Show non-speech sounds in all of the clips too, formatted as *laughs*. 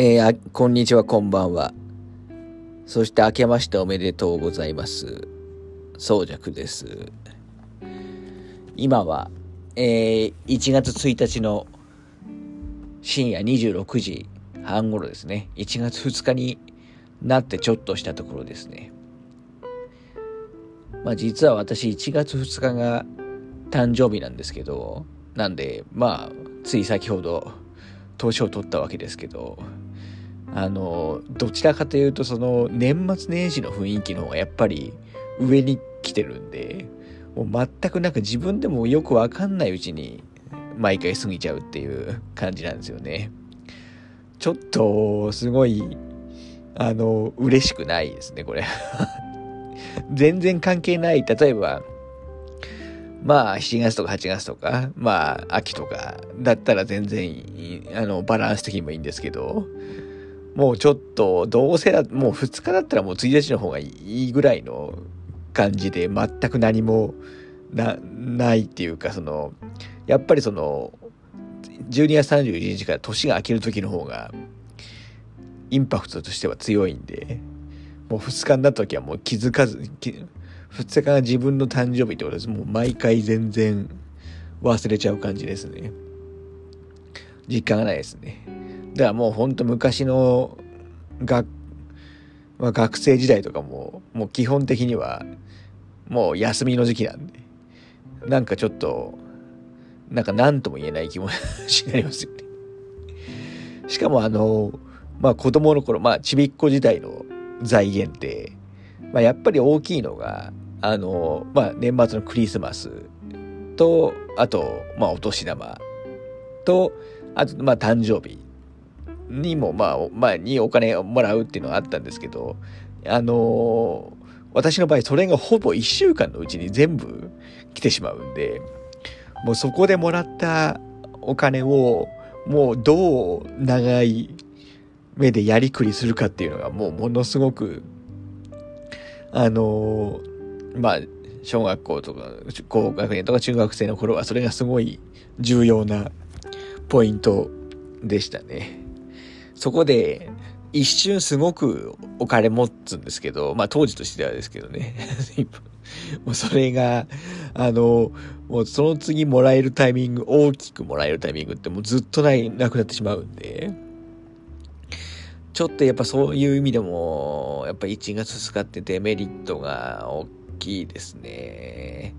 えー、こんにちは、こんばんは。そして明けましておめでとうございます。宗尺です。今は、えー、1月1日の深夜26時半頃ですね。1月2日になってちょっとしたところですね。まあ実は私1月2日が誕生日なんですけど、なんで、まあ、つい先ほど年を取ったわけですけど、あのどちらかというとその年末年始の雰囲気の方がやっぱり上に来てるんでもう全くなんか自分でもよくわかんないうちに毎回過ぎちゃうっていう感じなんですよね。ちょっとすごいあの嬉しくないですねこれ。*laughs* 全然関係ない。例えばまあ7月とか8月とかまあ秋とかだったら全然あのバランス的にもいいんですけどもうちょっと、どうせだ、もう2日だったらもう1日の方がいいぐらいの感じで、全く何もな、ないっていうか、その、やっぱりその、12月31日から年が明ける時の方が、インパクトとしては強いんで、もう2日になった時はもう気づかず、2日が自分の誕生日ってことです。もう毎回全然忘れちゃう感じですね。実感がないですね。だからもうほんと昔の学、まあ、学生時代とかも、もう基本的には、もう休みの時期なんで、なんかちょっと、なんか何とも言えない気持ちになりますよね。しかもあの、まあ子供の頃、まあちびっこ時代の財源って、まあやっぱり大きいのが、あの、まあ年末のクリスマスと、あと、まあお年玉と、あと、まあ誕生日にも、まあ、まあ、にお金をもらうっていうのがあったんですけど、あのー、私の場合、それがほぼ1週間のうちに全部来てしまうんで、もうそこでもらったお金を、もうどう長い目でやりくりするかっていうのが、もうものすごく、あのー、まあ、小学校とか、高学年とか中学生の頃は、それがすごい重要なポイントでしたね。そこで、一瞬すごくお金持つんですけど、まあ当時としてはですけどね。*laughs* もうそれが、あの、もうその次もらえるタイミング、大きくもらえるタイミングってもうずっとない、なくなってしまうんで、ちょっとやっぱそういう意味でも、やっぱ1月2日ってデメリットが大きいですね。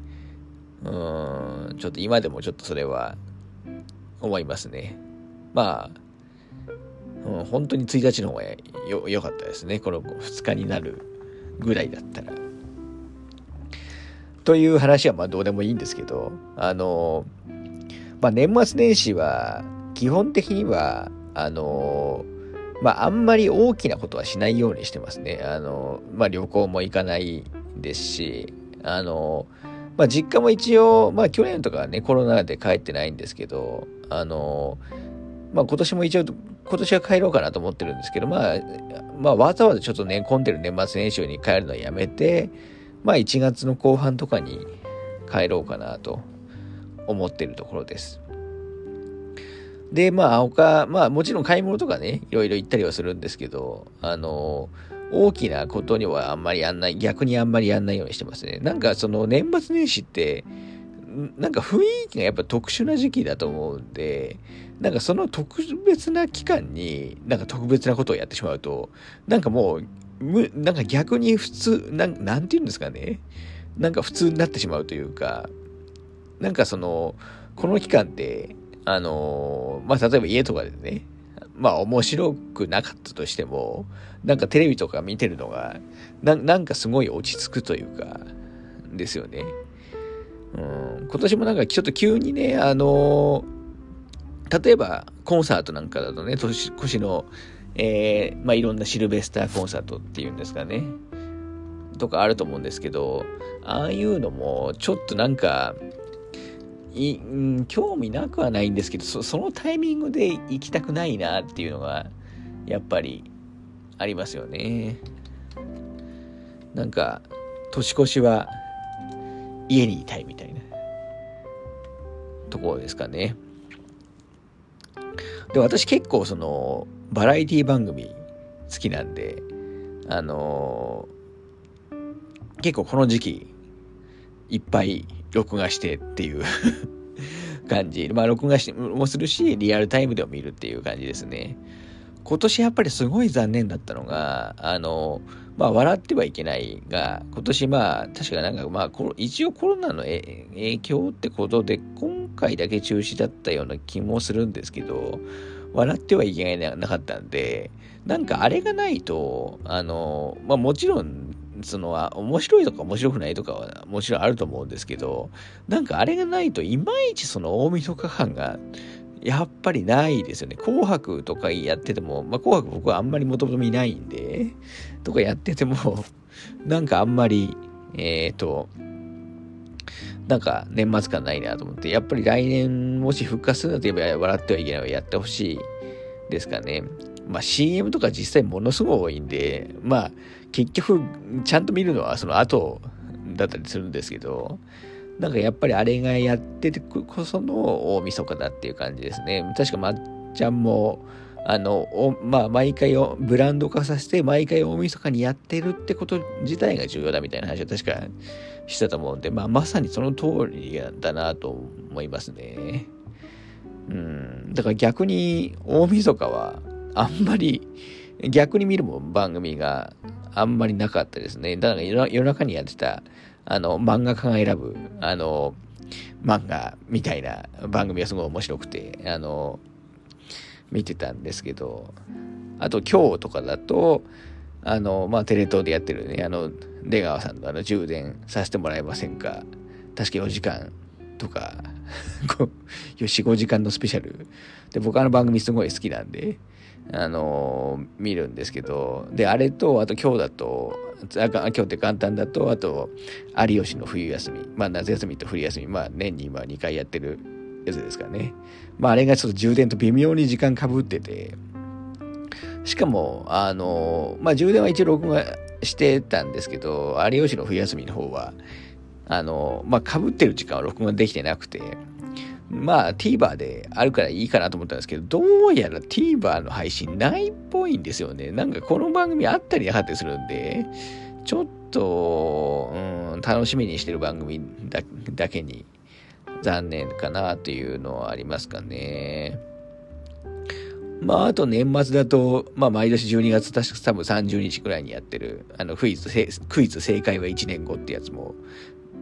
うん、ちょっと今でもちょっとそれは思いますね。まあ、うん、本当に1日の方がよ良かったですね。この2日になるぐらいだったら。という話はまあどうでもいいんですけど、あの、まあ年末年始は基本的には、あの、まああんまり大きなことはしないようにしてますね。あの、まあ旅行も行かないですし、あの、まあ実家も一応、まあ去年とかね、コロナで帰ってないんですけど、あの、まあ今年も一応今年は帰ろうかなと思ってるんですけど、まあ、まあ、わざわざちょっとね、混んでる年末年始に帰るのはやめて、まあ、1月の後半とかに帰ろうかなと思ってるところです。で、まあ、他、まあ、もちろん買い物とかね、いろいろ行ったりはするんですけど、あの、大きなことにはあんまりやんない、逆にあんまりやんないようにしてますね。なんか、その年末年始って、なんか雰囲気がやっぱ特殊な時期だと思うんで、なんかその特別な期間に、なんか特別なことをやってしまうと、なんかもう、むなんか逆に普通、なん、なんて言うんですかね。なんか普通になってしまうというか、なんかその、この期間って、あのまあ、例えば家とかでね、まあ面白くなかったとしても、なんかテレビとか見てるのが、ななんかすごい落ち着くというか、ですよね。うん、今年もなんかちょっと急にね、あのー、例えばコンサートなんかだとね、年越しの、えー、まあ、いろんなシルベスターコンサートっていうんですかね、とかあると思うんですけど、ああいうのもちょっとなんか、いん、興味なくはないんですけどそ、そのタイミングで行きたくないなっていうのが、やっぱりありますよね。なんか、年越しは家にいたいみたいなところですかね。で、私結構その、バラエティ番組好きなんで、あのー、結構この時期、いっぱい録画してっていう *laughs* 感じ。まあ、録画しもするし、リアルタイムでも見るっていう感じですね。今年やっぱりすごい残念だったのが、あの、まあ、笑ってはいけないが、今年まあ、確かなんかまあ、一応コロナの影響ってことで、今回だけ中止だったような気もするんですけど、笑ってはいけないなかったんで、なんかあれがないと、あの、まあもちろん、その、面白いとか面白くないとかはもちろんあると思うんですけど、なんかあれがないといまいちその大晦日感がやっぱりないですよね。紅白とかやってても、まあ、紅白僕はあんまりもともと見ないんで、とかやってても、*laughs* なんかあんまり、えっ、ー、と、なんか年末感ないなと思って、やっぱり来年もし復活するんだと言えば笑ってはいけないをやってほしいですかね。まあ CM とか実際ものすごい多いんで、まあ結局ちゃんと見るのはその後だったりするんですけど、なんかやっぱりあれがやっててこその大晦日だっていう感じですね。確かまっちゃんも、あの、まあ、毎回をブランド化させて、毎回大晦日にやってるってこと自体が重要だみたいな話は確かしてたと思うんで、まあ、まさにその通りだなと思いますね。うん。だから逆に大晦日はあんまり、逆に見るも番組があんまりなかったですね。だから夜中にやってた、あの、漫画家が選ぶ、あの、漫画みたいな番組がすごい面白くて、あの、見てたんですけど、あと今日とかだと、あの、まあ、テレ東でやってるね、あの、出川さんのあの、充電させてもらえませんか確か4時間とか、*laughs* 4、5時間のスペシャル。で、僕あの番組すごい好きなんで、あの、見るんですけど、で、あれと、あと今日だと、今日って簡単だと、あと、有吉の冬休み。まあ、夏休みと冬休み。まあ、年に今2回やってるやつですからね。まあ、あれがちょっと充電と微妙に時間かぶってて、しかも、あの、まあ、充電は一応録画してたんですけど、有吉の冬休みの方は、あの、まあ、かぶってる時間は録画できてなくて、まあ TVer であるからいいかなと思ったんですけど、どうやら TVer の配信ないっぽいんですよね。なんかこの番組あったりなかったりするんで、ちょっと、うん、楽しみにしてる番組だけに残念かなというのはありますかね。まあ、あと年末だと、まあ、毎年12月、確か多分30日くらいにやってる、あの、クイズ、クイズ正解は1年後ってやつも、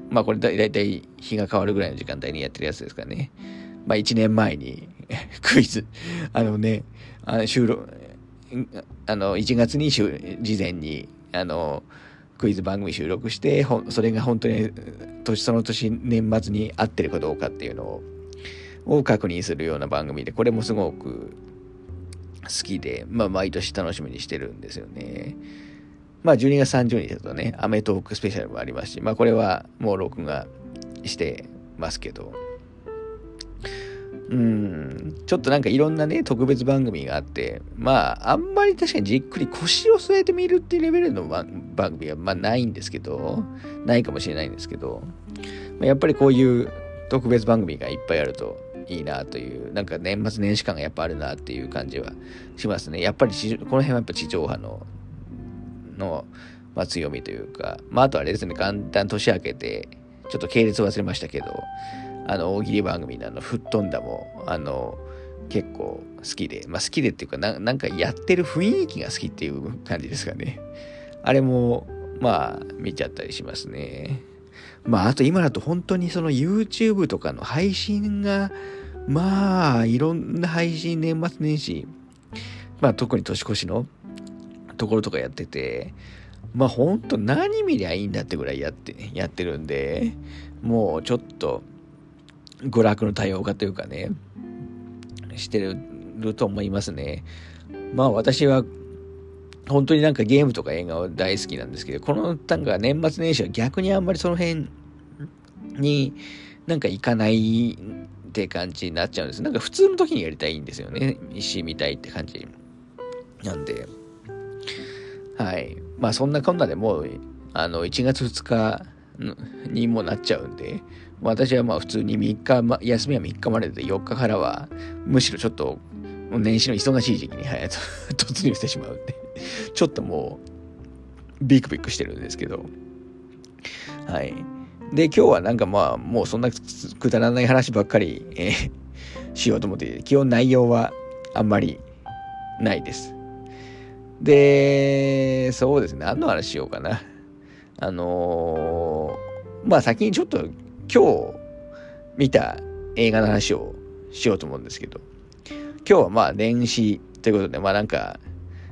まあこれだいたい日が変わるぐらいの時間帯にやってるやつですからね。まあ1年前に *laughs* クイズ、あのね、あの収録、あの1月に事前に、あの、クイズ番組収録して、それが本当に年その年年末に合ってるかどうかっていうのをを確認するような番組で、これもすごく好きで、まあ毎年楽しみにしてるんですよね。まあ、12月30日だとね、アメトークスペシャルもありますし、まあ、これはもう録画してますけど、うん、ちょっとなんかいろんなね、特別番組があって、まあ、あんまり確かにじっくり腰を据えてみるっていうレベルの番組は、まあ、ないんですけど、ないかもしれないんですけど、まあ、やっぱりこういう特別番組がいっぱいあるといいなという、なんか年末年始感がやっぱあるなっていう感じはしますね。やっぱりこの辺はやっぱ地上波のの、まあ、強みというか、まあ、あとあれですね、元旦年明けて、ちょっと系列忘れましたけど、あの、大喜利番組のあの、吹っ飛んだも、あの、結構好きで、まあ好きでっていうかな、なんかやってる雰囲気が好きっていう感じですかね。あれも、まあ、見ちゃったりしますね。まあ、あと今だと本当にその YouTube とかの配信が、まあ、いろんな配信年末年始、まあ特に年越しのところとかやってて、まあほんと何見りゃいいんだってぐらいやって、やってるんで、もうちょっと娯楽の多様化というかね、してると思いますね。まあ私は本当になんかゲームとか映画は大好きなんですけど、このなんか年末年始は逆にあんまりその辺になんか行かないって感じになっちゃうんです。なんか普通の時にやりたいんですよね。石見たいって感じなんで。はい。まあそんなこんなでもう、あの、1月2日にもなっちゃうんで、私はまあ普通に3日、ま、休みは3日までで4日からは、むしろちょっと年始の忙しい時期に、はい、*laughs* 突入してしまうんでちょっともう、ビクビクしてるんですけど、はい。で、今日はなんかまあ、もうそんなくだらない話ばっかり、えー、しようと思って、基本内容はあんまりないです。で、そうですね、何の話しようかな。あのー、まあ先にちょっと今日見た映画の話をしようと思うんですけど、今日はまあ年始ということで、まあなんか、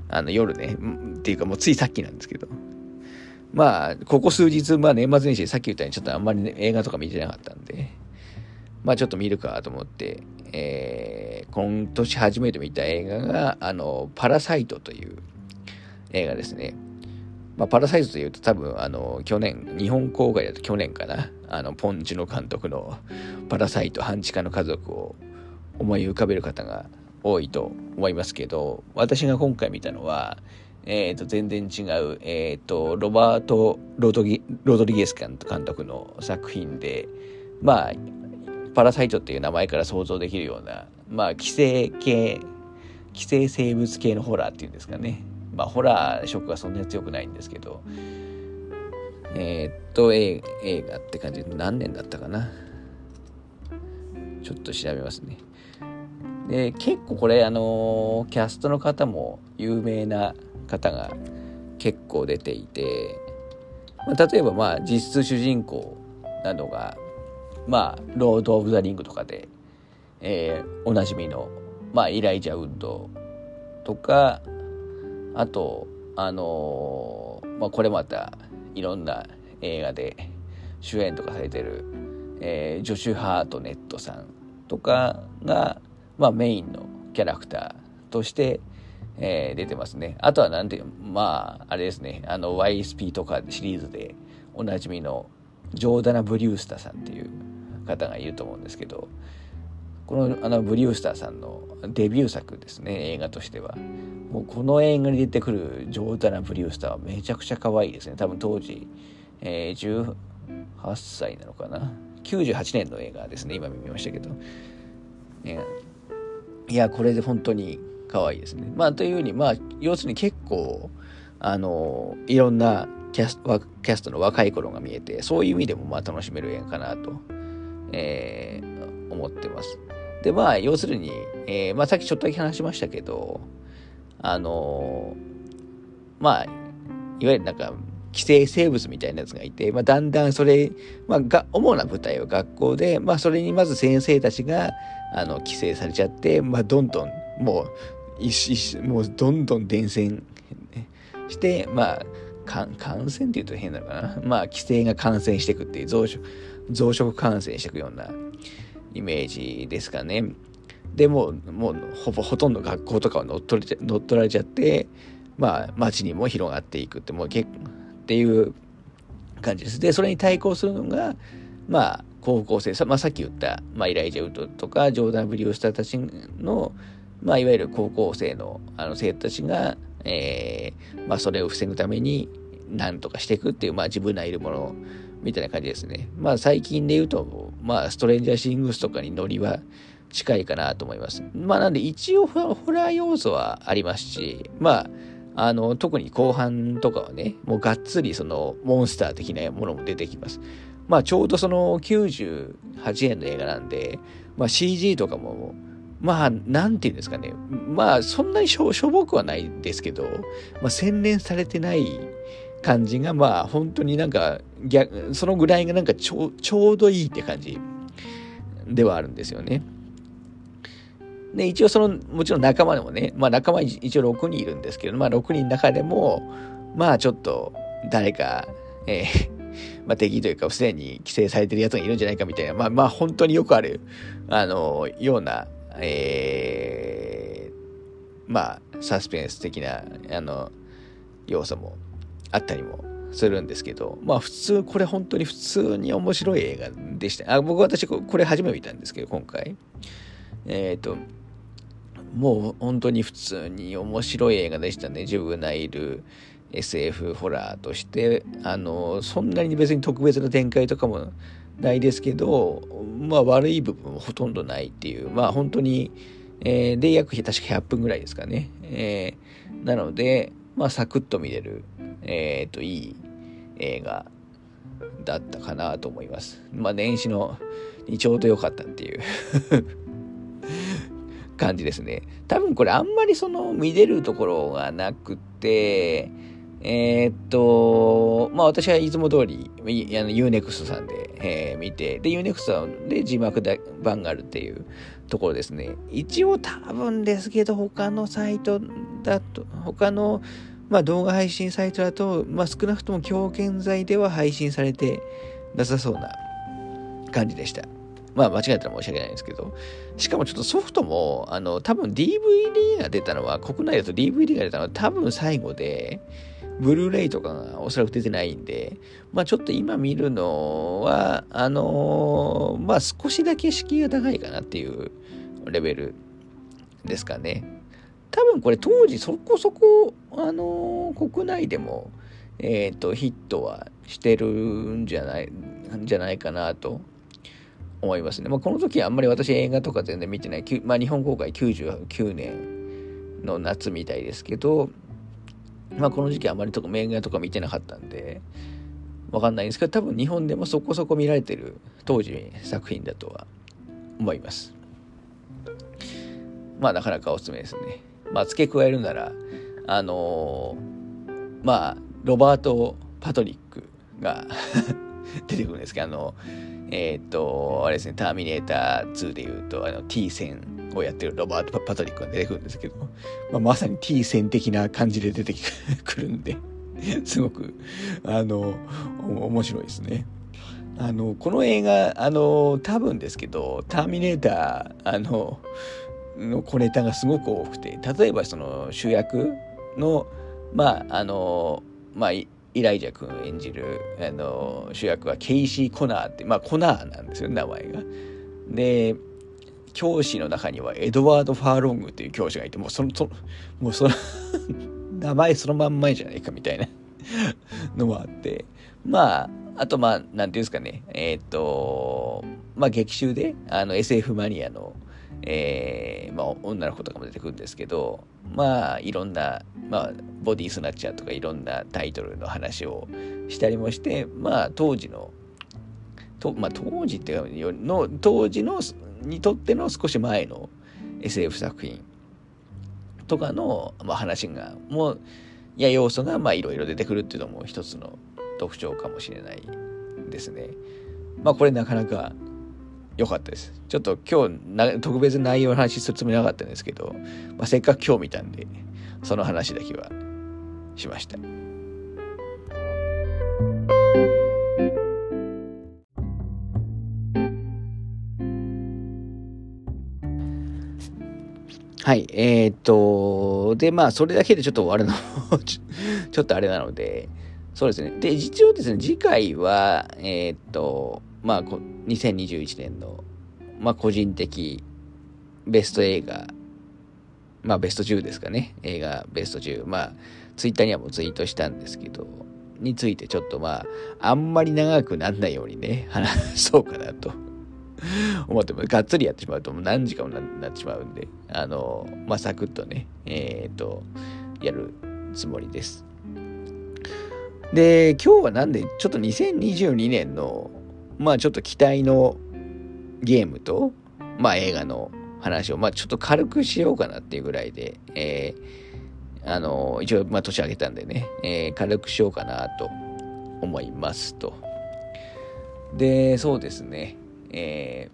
あの夜ね、っていうかもうついさっきなんですけど、まあ、ここ数日、まあ年末年始、さっき言ったようにちょっとあんまり、ね、映画とか見てなかったんで、まあちょっと見るかと思って、えー、今年初めて見た映画が、あの、パラサイトという映画ですね。まあ、パラサイトというと多分、あの、去年、日本公開だと去年かな、あの、ポンチの監督のパラサイト半地下の家族を思い浮かべる方が多いと思いますけど、私が今回見たのは、え、ー、と、全然違う、え、ー、と、ロバート・ロドリゲス監督の作品で、まあ、パラサイトっていう名前から想像できるような、まあ、寄生系、寄生生物系のホラーっていうんですかね。まあ、ホラー色はそんなに強くないんですけど、えー、っと、映画って感じで何年だったかな。ちょっと調べますね。で、結構これ、あの、キャストの方も有名な方が結構出ていて、まあ、例えば、まあ、実質主人公などが、まあ、ロード・オブ・ザ・リングとかで、えー、おなじみの、まあ、イライジャ・ウッドとか、あと、あのー、まあ、これまたいろんな映画で主演とかされてる、えー、ジョシュ・ハートネットさんとかが、まあ、メインのキャラクターとして、えー、出てますね。あとはなんていう、まあ、あれですね、あの、YSP とかシリーズでおなじみのジョーダナ・ブリュースタさんっていう方がいると思うんですけど、このあのブリュースターさんのデビュー作ですね、映画としては。もうこの映画に出てくるジョーダナ・ブリュースターはめちゃくちゃ可愛いですね。多分当時、えー、18歳なのかな？98年の映画ですね、今見ましたけど。ね、いや、これで本当に可愛いですね。まあ、というように、まあ、要するに結構、あの、いろんなキャスキャストの若い頃が見えて、そういう意味でもまあ楽しめる映画かなと、えー、思ってます。で、まあ、要するに、えー、まあ、さっきちょっとだけ話しましたけど、あのまあ、いわゆるなんか、寄生生物みたいなやつがいて、まあ、だんだんそれ、まあ、が主な舞台は学校で、まあ、それにまず先生たちが、あの、寄生されちゃって、まあ、どんどん、もう、一もうどんどん伝染して、まあ、感染って言うと変なのかな。まあ、寄生が感染していくっていう増殖、増殖感染していくようなイメージですかね。でももうほぼほとんど学校とかは乗っ取れ乗っ取られちゃってまあ街にも広がっていくってもう結っていう感じです。でそれに対抗するのがまあ高校生さ,、まあ、さっき言った、まあ、イライジャウトとかジョーダン・ブリュースターたちの、まあ、いわゆる高校生のあの生徒たちが、えーまあ、それを防ぐために何とかしていくっていう、まあ、自分がいるものをみたいな感じですね。まあ最近で言うと、まあストレンジャーシングスとかにノリは近いかなと思います。まあなんで一応ホラー要素はありますし、まああの特に後半とかはね、もうがっつりそのモンスター的なものも出てきます。まあちょうどその98年の映画なんで、まあ CG とかもまあ、なんて言うんですかね。まあ、そんなにしょしょぼくはないですけど、まあ、洗練されてない感じが、まあ、本当になんか、逆、そのぐらいがなんかちょちょうどいいって感じではあるんですよね。で、一応その、もちろん仲間でもね、まあ仲間一応6人いるんですけど、まあ6人の中でも、まあちょっと誰か、えー、*laughs* まあ敵というか、すでに規制されてるやつがいるんじゃないかみたいな、まあまあ本当によくある、あの、ような、えー、まあサスペンス的な、あの、要素もあったりもするんですけど、まあ普通、これ本当に普通に面白い映画でした。あ僕私これ初めて見たんですけど、今回。えっ、ー、と、もう本当に普通に面白い映画でしたね。ジュブナイル SF ホラーとして、あの、そんなに別に特別な展開とかも、ないですけど、まあ悪い部分もほとんどないっていう、まあ本当に、えー、で、約確か100分ぐらいですかね。えー、なので、まあ、サクッと見れる、えっ、ー、と、いい映画だったかなと思います。まあ、年始のにちょうど良かったっていう *laughs* 感じですね。多分これあんまりその見れるところがなくて、えー、っと、まあ私はいつも通り、あの Unext さんで、えー、見て、で、Unext さんで字幕版があるっていうところですね。一応多分ですけど、他のサイトだと、他の、まあ、動画配信サイトだと、まあ、少なくとも今日現在では配信されてなさそうな感じでした。まあ間違えたら申し訳ないんですけど、しかもちょっとソフトも、あの、多分 DVD が出たのは、国内だと DVD が出たのは多分最後で、ブルーレイとかがおそらく出てないんで、まあちょっと今見るのは、あのー、まあ少しだけ敷居が高いかなっていうレベルですかね。多分これ当時そこそこ、あのー、国内でも、えっ、ー、と、ヒットはしてるんじゃない、んじゃないかなと思いますね。まあ、この時はあんまり私映画とか全然見てない、まあ、日本公開99年の夏みたいですけど、まあ、この時期あまりとか映画とか見てなかったんで、わかんないんですけど、多分日本でもそこそこ見られてる当時作品だとは思います。まあ、なかなかおすすめですね。まあ、付け加えるなら、あのー、まあ、ロバート・パトリックが *laughs* 出てくるんですけど、あの、えっ、と、あれですね、ターミネーター2で言うと、あの、T 戦をやってるロバート・パトリックが出てくるんですけど、まあ、まさに T 戦的な感じで出てくるんで、*laughs* すごく、あの、面白いですね。あの、この映画、あの、多分ですけど、ターミネーター、あの、の小ネタがすごく多くて、例えばその主役の、まあ、あの、まあ、イライジャ君演じるあの主役はケイシー・コナーって、まあコナーなんですよ、名前が。で、教師の中にはエドワード・ファーロングっていう教師がいて、もうその、そもうその *laughs* 名前そのまんまじゃないかみたいな *laughs* のもあって、まあ、あとまあ、なんていうんですかね、えっ、と、まあ劇中で、あの SF マニアの、えー、まあ、女の子とかも出てくるんですけど、まあ、いろんな、まあ、ボディスナッチャーとかいろんなタイトルの話をしたりもして、まあ、当時の、とまあ、当時っていうの、当時の、にとっての少し前の SF 作品とかの、まあ、話が、もう、や要素が、まあ、いろいろ出てくるっていうのも一つの特徴かもしれないですね。まあ、これなかなか良かったです。ちょっと今日特別内容の話するつもりなかったんですけど、まあ、せっかく今日見たんで、その話だけはしました。はい、えー、っと、で、まあ、それだけでちょっと終わるの *laughs* ちょっとあれなので、そうですね。で、実はですね、次回は、えー、っと、まあ、2021年の、まあ、個人的ベスト映画、まあ、ベスト10ですかね。映画ベスト10。まあ、ツイッターにはもうツイートしたんですけど、についてちょっとまあ、あんまり長くなんないようにね、話そうかなと *laughs* 思っても、がっつりやってしまうともう何時間もなってしまうんで、あの、まあ、サクッとね、えっ、ー、と、やるつもりです。で、今日はなんで、ちょっと2022年のまあちょっと期待のゲームと、まあ映画の話を、まあちょっと軽くしようかなっていうぐらいで、えー、あの、一応、まあ年上げたんでね、えー、軽くしようかなと思いますと。で、そうですね、え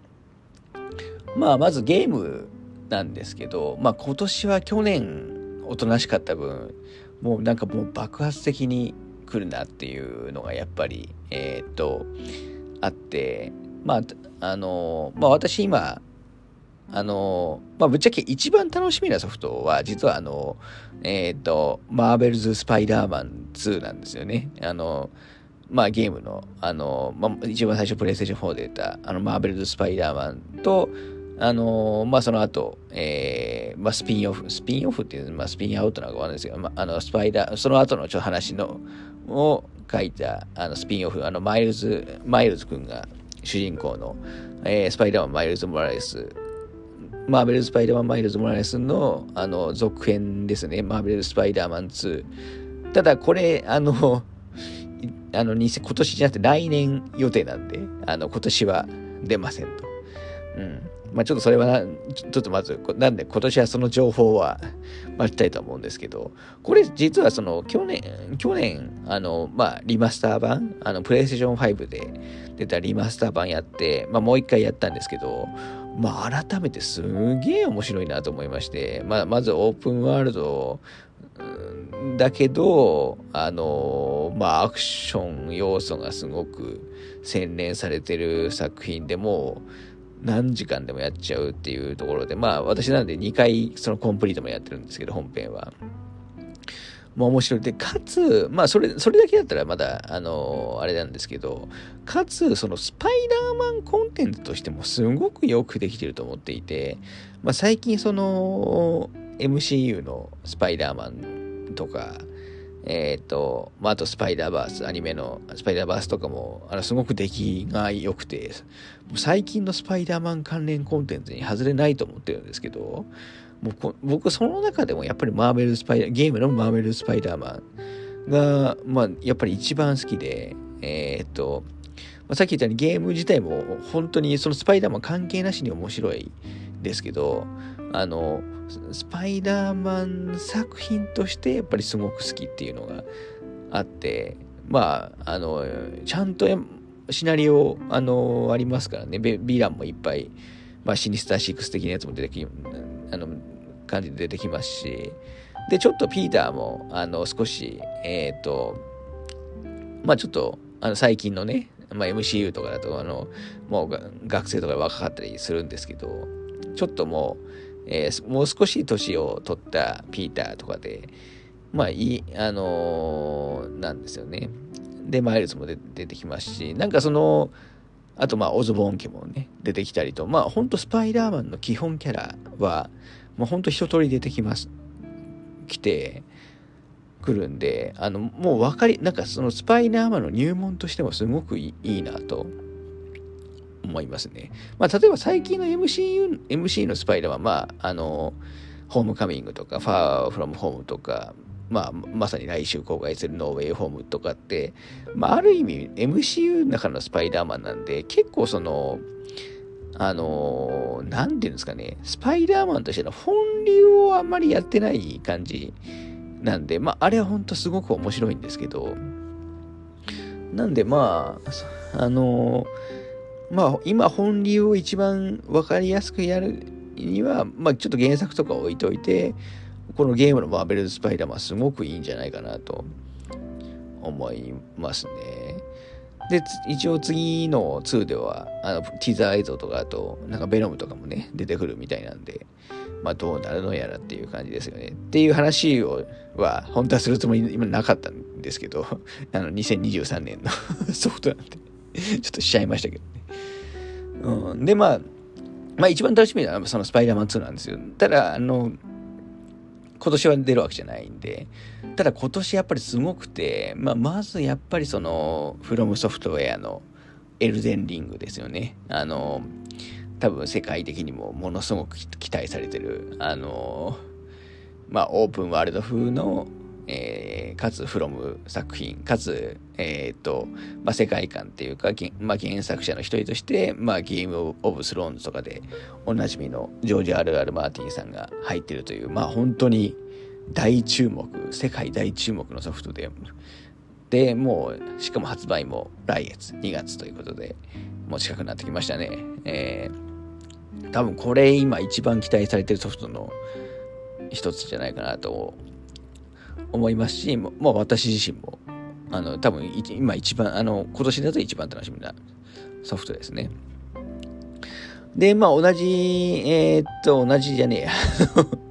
ー、まあまずゲームなんですけど、まあ今年は去年おとなしかった分、もうなんかもう爆発的に来るなっていうのがやっぱり、えー、っと、あって、まあ、あの、まあ私今、あの、まあぶっちゃけ一番楽しみなソフトは、実はあの、えっ、と、マーベルズ・スパイダーマン2なんですよね。あの、まあゲームの、あの、まあ一番最初プレイステーション4で出た、あの、マーベルズ・スパイダーマンと、あのまあ、その後、えー、まあ、スピンオフ、スピンオフっていう、まあ、スピンアウトなのかわかんですけど、まあ、あの、スパイダー、その後のちょっと話の、を書いた、あの、スピンオフ、あの、マイルズ、マイルズ君が主人公の、えー、スパイダーマンマイルズ・モラレスマーベルズ・スパイダーマン・マイルズ・モラレスの、あの、続編ですね。マーベルズ・スパイダーマン2。ただ、これ、あの、あの、今年じゃなくて来年予定なんで、あの、今年は出ませんと。うん。まあ、ちょっとそれはちょっとまず、なんで今年はその情報は待ちたいと思うんですけど、これ実はその去年、去年、あの、まあ、リマスター版、あの、プレイステーション5で出たリマスター版やって、まあ、もう一回やったんですけど、まあ、改めてすげえ面白いなと思いまして、まあ、まずオープンワールド、だけど、あの、まあ、アクション要素がすごく洗練されてる作品でも、何時間でもやっちゃうっていうところで、まあ私なんで2回そのコンプリートもやってるんですけど、本編は。まあ面白い。で、かつ、まあそれ、それだけだったらまだ、あのあれなんですけど、かつ、そのスパイダーマンコンテンツとしてもすごくよくできてると思っていて、まあ最近その MCU のスパイダーマンとか、えっ、ー、と、まあ、あとスパイダーバース、アニメのスパイダーバースとかも、あの、すごく出来が良くて、最近のスパイダーマン関連コンテンツに外れないと思ってるんですけど、僕、僕その中でもやっぱりマーベルスパイダー、ゲームのマーベルスパイダーマンが、まあ、やっぱり一番好きで、えっ、ー、と、まあ、さっき言ったようにゲーム自体も本当にそのスパイダーマン関係なしに面白いですけど、あの、スパイダーマン作品としてやっぱりすごく好きっていうのがあって、まあ、あの、ちゃんとシナリオ、あの、ありますからね、ヴィランもいっぱい、まあ、シニスター6的なやつも出てき、あの、感じで出てきますし、で、ちょっとピーターも、あの、少し、えっ、ー、と、まあちょっと、あの、最近のね、まあ MCU とかだと、あの、もう学生とか若かったりするんですけど、ちょっともう、えー、もう少し年を取ったピーターとかで、まあいい、あのー、なんですよね。で、マイルズも出てきますし、なんかその、あとまあオズボーン家もね、出てきたりと、まあほんとスパイダーマンの基本キャラは、もうほんと一通り出てきます。来て、くるんで、あの、もう分かり、なんかそのスパイダーマンの入門としてもすごくいいなと思いますね。まあ、例えば最近の MCU、MC のスパイダーは、まあ、あの、ホームカミングとか、ファーフロムホームとか、まあ、まさに来週公開するノーウェイホームとかって、まあ、ある意味 MCU の中のスパイダーマンなんで、結構その、あの、なんていうんですかね、スパイダーマンとしての本流をあんまりやってない感じなんで、まあ、あれは本当すごく面白いんですけど、なんでまあ、あのまあ、今本流を一番分かりやすくやるには、まあ、ちょっと原作とか置いといて、このゲームのマーベルズ・スパイダーマンすごくいいんじゃないかなと思いますね。で、一応次の2では、あの、ティザー映像とかあと、なんかベノムとかもね、出てくるみたいなんで、まあどうなるのやらっていう感じですよね。っていう話を、は、本当はするつもり今なかったんですけど、*laughs* あの、2023年の *laughs* ソフトなんでちょっとしちゃいましたけどね。うん、で、まあ、まあ一番楽しみなのはそのスパイダーマン2なんですよ。ただ、あの、今年は出るわけじゃないんで、ただ今年やっぱりすごくて、まあまずやっぱりその、フロムソフトウェアのエルデンリングですよね。あの、多分世界的にもものすごく期待されてる、あの、まあオープンワールド風のえー、かつフロム作品、かつ、えっ、と、まあ、世界観っていうか、まあ、原作者の一人として、まあ、ゲームオブスローンズとかでおなじみのジョージ・アル・アル・マーティンさんが入ってるという、まあ、本当に大注目、世界大注目のソフトで、で、もう、しかも発売も来月、2月ということで、もう近くなってきましたね。えー、多分これ今一番期待されてるソフトの一つじゃないかなと思いますし、もう私自身も、あの、多分今一番、あの、今年だと一番楽しみなソフトですね。で、まあ同じ、えー、っと、同じじゃねえや。*laughs*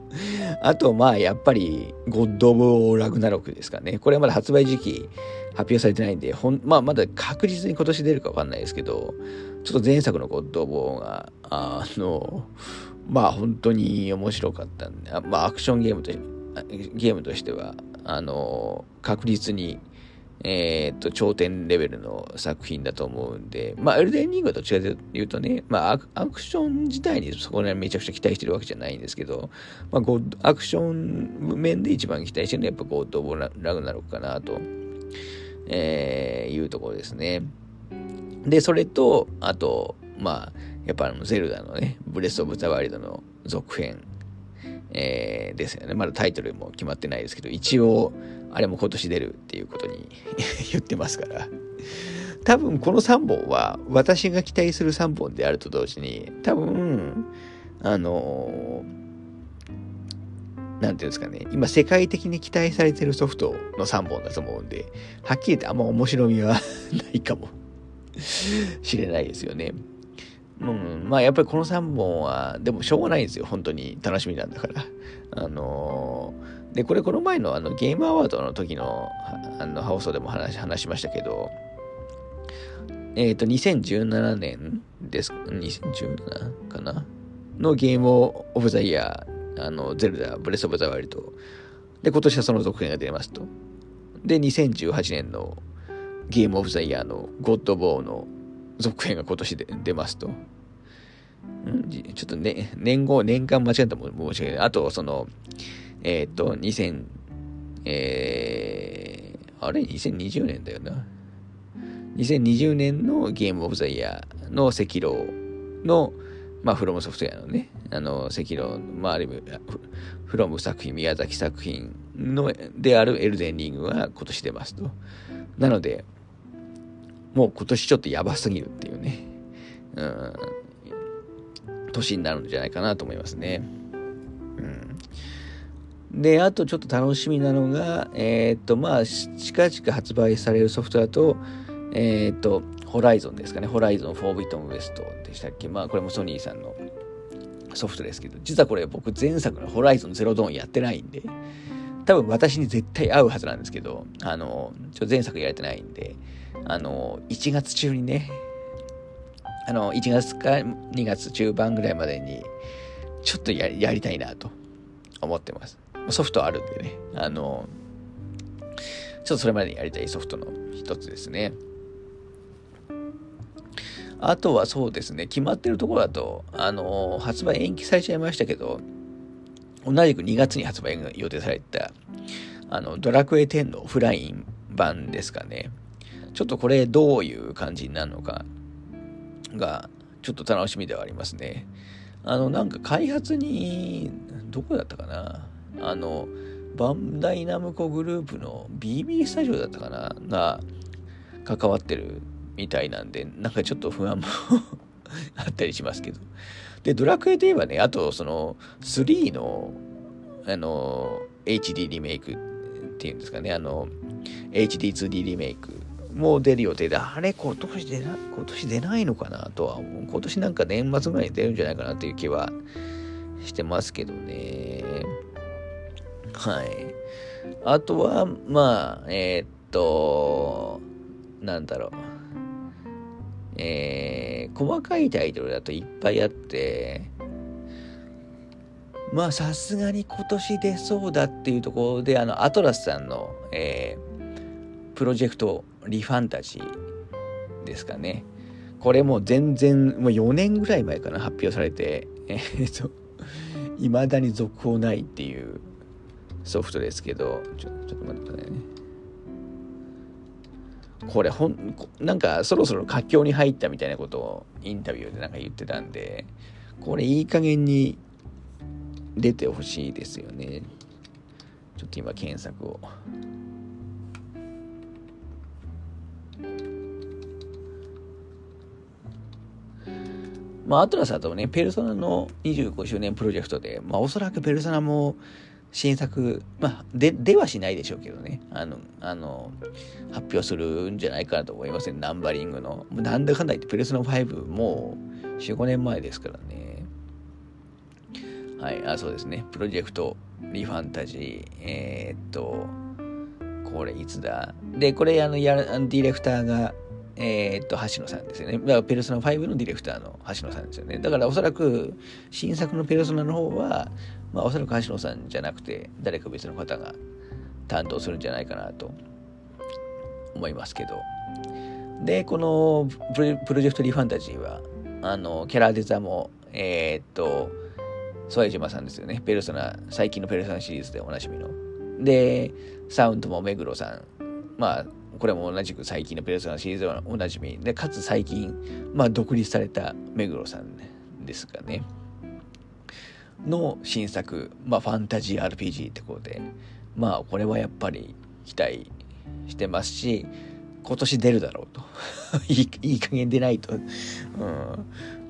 あと、まあ、やっぱり、ゴッド・オブ・ラグナロクですかね。これはまだ発売時期発表されてないんで、ほんまあ、まだ確実に今年出るかわかんないですけど、ちょっと前作のゴッド・オブ・オーが、あの、まあ、本当に面白かったんで、まあ、アクションゲームとゲームとしては、あの、確実に、えっ、と、頂点レベルの作品だと思うんで、まあ、エルデンリングはどちらかというとね、まあ、アクション自体にそこら辺めちゃくちゃ期待してるわけじゃないんですけど、まあ、ゴッアクション面で一番期待してるのはやっぱゴッド・オブ・ラグナロクかなと、えー、いうところですね。で、それと、あと、まあ、やっぱあの、ゼルダのね、ブレス・オブ・ザ・ワイルドの続編、えー、ですよね。まだタイトルも決まってないですけど、一応、あれも今年出るっていうことに *laughs* 言ってますから。多分この3本は私が期待する3本であると同時に、多分、あのなんていうんですかね、今世界的に期待されてるソフトの3本だと思うんで、はっきり言ってあんま面白みは *laughs* ないかもしれないですよね。うん、まあやっぱりこの3本は、でもしょうがないんですよ。本当に楽しみなんだから。*laughs* あのー、で、これこの前のあのゲームアワードの時のあの放送でも話話しましたけど、えっ、ー、と、2017年です、2017かなのゲームオブザイヤー、あの、ゼルダ、ブレスオブザワイルド。で、今年はその続編が出ますと。で、2018年のゲームオブザイヤーのゴッドボーの続編が今年で出ますと。ちょっとね、年号、年間間違ったも申し訳ない。あと、その、えっ、と、2000、えー、あれ ?2020 年だよな。2020年のゲームオブザイヤーの赤狼の、まあ、フロムソフトウェアのね、あの、赤狼、まあ、ある意味、フロム作品、宮崎作品の、であるエルデンリングが今年出ますと。なので、もう今年ちょっとやばすぎるっていうね、うん、年になるんじゃないかなと思いますね。うん、で、あとちょっと楽しみなのが、えー、っと、まあ、近々発売されるソフトだと、えー、っと、ホライゾンですかね。ホライゾンフォービトンウエストでしたっけ？まあ、これもソニーさんのソフトですけど、実はこれ僕前作のホライゾンゼロドーンやってないんで、多分私に絶対合うはずなんですけど、あの、ちょ前作やれてないんで、あの、1月中にね、あの、1月か2月中盤ぐらいまでに、ちょっとやりたいなと思ってます。ソフトあるんでね、あの、ちょっとそれまでにやりたいソフトの一つですね。あとはそうですね、決まってるところだと、あの、発売延期されちゃいましたけど、同じく2月に発売が予定された、あの、ドラクエ10のオフライン版ですかね。ちょっとこれどういう感じになるのかがちょっと楽しみではありますね。あのなんか開発にどこだったかな？あのバンダイナムコグループの BB スタジオだったかな？が関わってるみたいなんでなんかちょっと不安も *laughs* あったりしますけど。で、ドラクエといえばね、あとその3のあの HD リメイクっていうんですかね、あの HD2D リメイクもう出る予定で、あれ、今年出な、今年出ないのかなとは。今年なんか年末ぐらいに出るんじゃないかなという気はしてますけどね。はい。あとは、まあ、えー、っと、なんだろう。えー、細かいタイトルだといっぱいあって、まあさすがに今年出そうだっていうところで、あの、アトラスさんの、えー、プロジェクトリファンタジーですかね。これもう全然、もう4年ぐらい前かな、発表されて、*laughs* えっと、未だに続報ないっていうソフトですけど、ちょちょっと待ってくださいね。これほん、なんかそろそろ佳境に入ったみたいなことをインタビューでなんか言ってたんで、これいい加減に出てほしいですよね。ちょっと今検索を。まあ、アトラスだとね、ペルソナの25周年プロジェクトで、まあ、おそらくペルソナも新作、まあ、で、ではしないでしょうけどね、あの、あの、発表するんじゃないかなと思いますね、ナンバリングの。なんだかんだ言って、ペルソナ5もう4、5年前ですからね。はい、あ、そうですね、プロジェクト、リファンタジー、えー、っと、これいつだ？で、これ、あの、やディレクターが、えー、っと、橋野さんですよね。だからペルソナ5のディレクターの橋野さんですよね。だからおそらく新作のペルソナの方は、まあおそらく橋野さんじゃなくて誰か別の方が担当するんじゃないかなと思いますけど。で、このプロジェクトリーファンタジーは、あの、キャラデザも、えー、っと、添島さんですよね。ペルソナ、最近のペルソナシリーズでおなじみの。で、サウンドも目黒さん。まあ、これも同じく最近のペルソナシリーズでおなじみ。で、かつ最近、まあ、独立された目黒さんですかね。の新作、まあ、ファンタジー RPG ってことで、まあ、これはやっぱり期待してますし、今年出るだろうと。*laughs* いいいい加減出ないと、うん、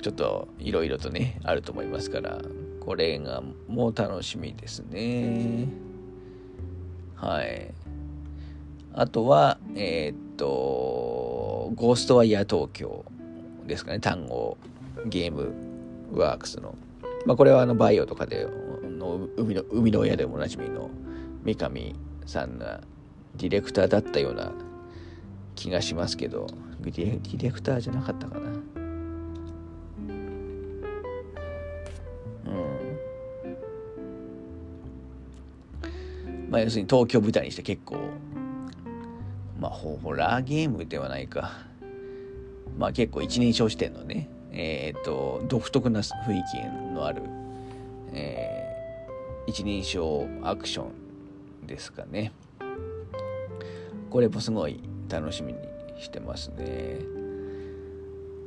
ちょっといろいろとね、あると思いますから、これがもう楽しみですね。はい。あとは、えー、っと、ゴーストワイヤー東京ですかね、単語ゲームワークスの。まあ、これはあのバイオとかでの海の海の親でもおなじみの三上さんがディレクターだったような気がしますけど。ディレクターじゃなかったかな。うん。まあ要するに東京舞台にして結構まあホラーゲームではないか。まあ結構一人称視点のねえっ、と独特な雰囲気のある、えー、一人称アクションですかね。これもすごい楽しみにしてますね。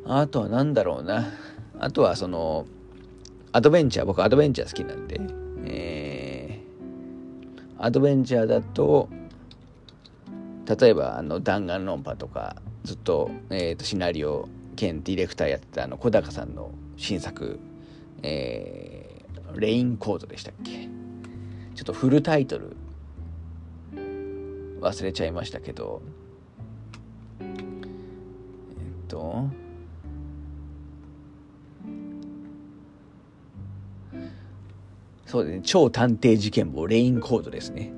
あとは何だろうな。あとはそのアドベンチャー僕アドベンチャー好きなんでえー、アドベンチャーだと例えばあの弾丸論破とかずっと,、えーとシナリオ兼ディレクターやってたあの小高さんの新作、えー、レインコードでしたっけ？ちょっとフルタイトル忘れちゃいましたけど。えっとそうですね。超探偵事件簿レインコードですね。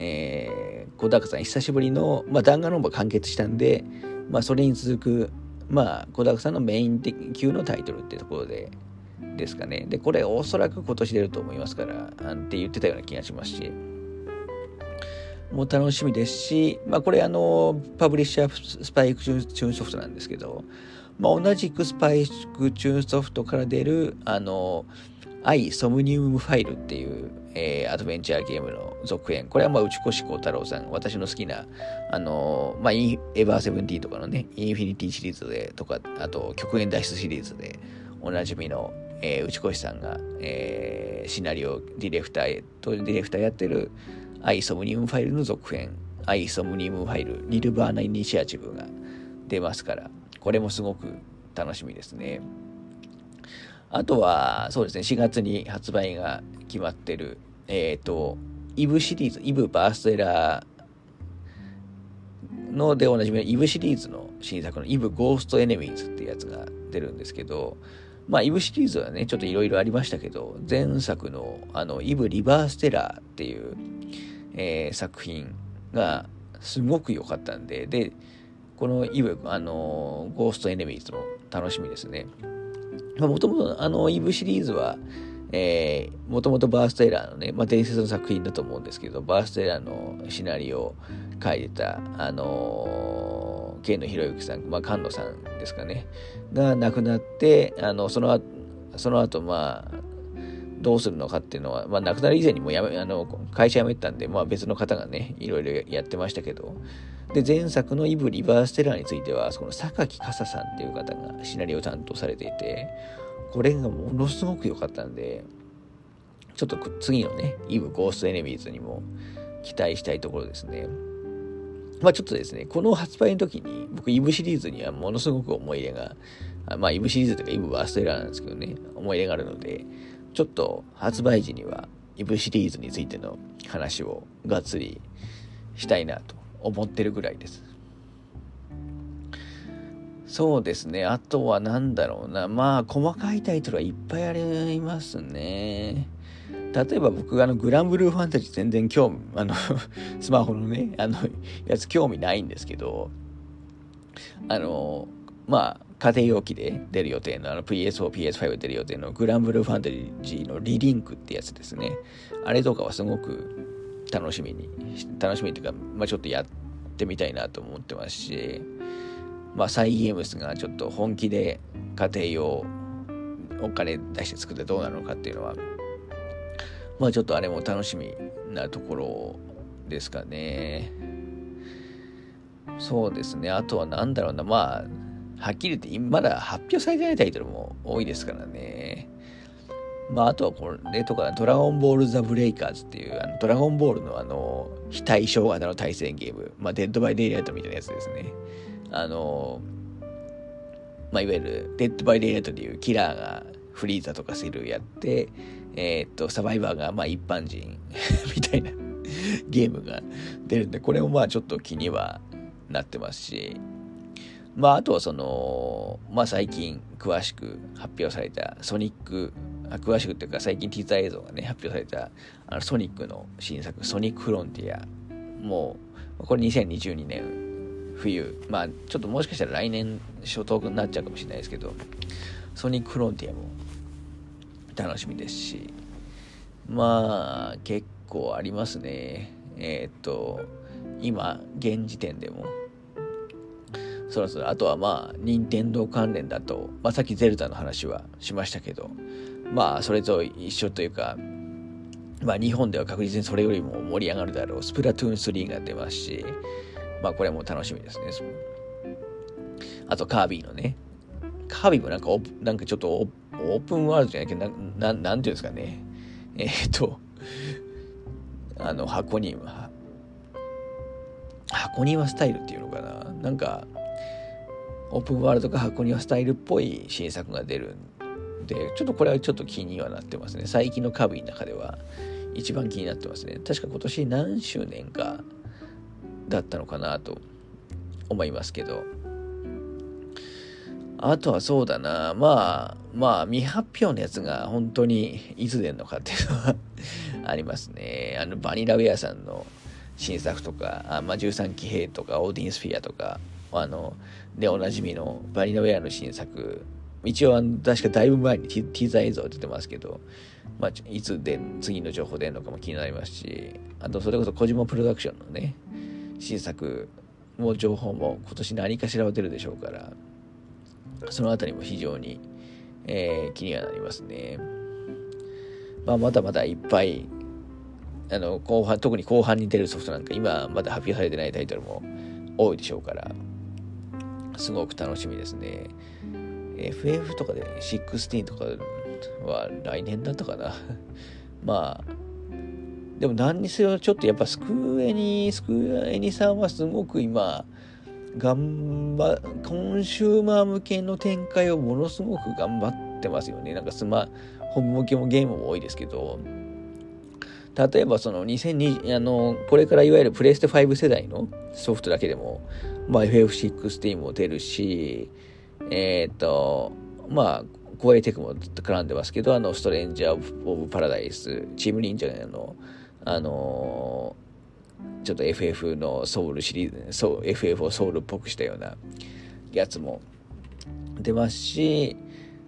えー、小高さん久しぶりの、まあ、弾丸論破完結したんで、まあ、それに続くまあ、小沢さんのメイン級のタイトルってところで、ですかね。で、これおそらく今年出ると思いますから、って言ってたような気がしますし、もう楽しみですし、まあこれあの、パブリッシャースパイクチュンソフトなんですけど、まあ同じくスパイクチュンソフトから出る、あの、アイ・ソムニウムファイルっていう、えー、アドベンチャーゲームの続編。これはまあ打越鋼太郎さん、私の好きな、あのー、まあ、エヴァーセブンティーとかのね、インフィニティシリーズでとか、あと極限脱出シリーズでおなじみの、えー、打越さんが、えー、シナリオディレクターとディレクターやってるアイ・ソムニウムファイルの続編、アイ・ソムニウムファイル、ニルバーナ・イニシアチブが出ますから、これもすごく楽しみですね。あとは、そうですね、4月に発売が決まってる、えっ、ー、と、イブシリーズ、イブバーストエラーのでおなじみのイブシリーズの新作のイブゴーストエネミーズっていうやつが出るんですけど、まあ、イブシリーズはね、ちょっといろいろありましたけど、前作の、あの、イブリバーステラーっていう、えー、作品がすごく良かったんで、で、このイブ、あの、ゴーストエネミーズも楽しみですね。もともとあの、イブシリーズは、えー、もともとバーストエラーのね、まあ、伝説の作品だと思うんですけど、バーストエラーのシナリオを書いてた、あのー、野博之さん、まあ、菅野さんですかね、が亡くなって、あの、その後、その後、まあ、どうするのかっていうのは、まあ、亡くなる以前にもやめ、あの、会社辞めてたんで、まあ、別の方がね、いろいろやってましたけど、で、前作のイブ・リバーステラーについては、その榊笠さんっていう方がシナリオを担当されていて、これがものすごく良かったんで、ちょっと次のね、イブ・ゴースト・エネミーズにも期待したいところですね。まあちょっとですね、この発売の時に、僕、イブシリーズにはものすごく思い入れが、まあイブシリーズというかイブ・ワーストエラーなんですけどね、思い入れがあるので、ちょっと発売時にはイブシリーズについての話をがっつりしたいなと思ってるぐらいです。そうですね。あとは何だろうな。まあ、細かいタイトルはいっぱいありますね。例えば僕があのグランブルーファンタジー全然興味、あの *laughs* スマホのね、あの、やつ興味ないんですけど、あの、まあ、家庭用機で出る予定のあの PS4、PS5 で出る予定のグランブルーファンタジーのリリンクってやつですね。あれとかはすごく楽しみに、楽しみというか、まあちょっとやってみたいなと思ってますし、まあ、サイ・ゲームスがちょっと本気で家庭用お金出して作ってどうなるのかっていうのは、まあちょっとあれも楽しみなところですかね。そうですね。あとは何だろうな。まあ、はっきり言って、まだ発表されてないタイトルも多いですからね。まあ、あとはこれとか、ドラゴンボール・ザ・ブレイカーズっていう、あのドラゴンボールのあの、非対称型の対戦ゲーム、まあ、デッド・バイ・デイライトみたいなやつですね。あの、まあ、いわゆる、デッド・バイ・デイライトでいうキラーがフリーザとかセルやって、えー、っと、サバイバーがまあ一般人 *laughs* みたいな *laughs* ゲームが出るんで、これもまあちょっと気にはなってますし、まああとはその、まあ最近詳しく発表されたソニック、詳しくっていうか最近ティーザー映像がね、発表されたあのソニックの新作、ソニックフロンティア、もう、これ2022年冬、まあちょっともしかしたら来年初頭になっちゃうかもしれないですけど、ソニックフロンティアも楽しみですし、まあ、結構ありますね。えー、っと、今、現時点でも。そろそろ、あとはまあ、任天堂関連だと、まあさっきゼルダの話はしましたけど、まあ、それと一緒というか、まあ日本では確実にそれよりも盛り上がるだろう、スプラトゥーン3が出ますし、まあこれも楽しみですね。あとカービィのね、カービィもなんかなんかちょっとオープンワールドじゃないけど、な、ななんていうんですかね。えー、っと、あの、箱庭、箱庭スタイルっていうのかな。なんか、オープンワールドか箱庭スタイルっぽい新作が出るんで、ちょっとこれはちょっと気にはなってますね。最近のカービィの中では一番気になってますね。確か今年何周年かだったのかなと思いますけど。あとはそうだな、まあ、まあ、未発表のやつが本当にいつ出るのかっていうのはありますね。あの、バニラウェアさんの新作とか、あまあ、13騎兵とか、オーディンスフィアとか、あの、で、おなじみのバニラウェアの新作、一応、確かだいぶ前にティーザー映像出てますけど、まあ、いつで次の情報出るのかも気になりますし、あと、それこそ小島プロダクションのね、新作も情報も今年何かしらは出るでしょうから、そのあたりも非常に、えー、気にはなりますね。まあ、まだまだいっぱい、あの、後半、特に後半に出るソフトなんか、今まだ発表されてないタイトルも多いでしょうから、すごく楽しみですね。FF とかで16とかは来年だったかな。*laughs* まあ、でも何にせよちょっとやっぱスクエニ、スクエニさんはすごく今、頑張、コンシューマー向けの展開をものすごく頑張ってますよね。なんかスマホ向けもゲームも多いですけど、例えばその2020、あの、これからいわゆるプレイステ5世代のソフトだけでも、まあ FF16 も出るし、えっ、ー、と、まあ、コアイテクも絡んでますけど、あの、ストレンジャー・オブ・パラダイス、チーム忍者の、あのちょっと FF のソウルシリーズ、そう、FF をソウルっぽくしたようなやつも出ますし、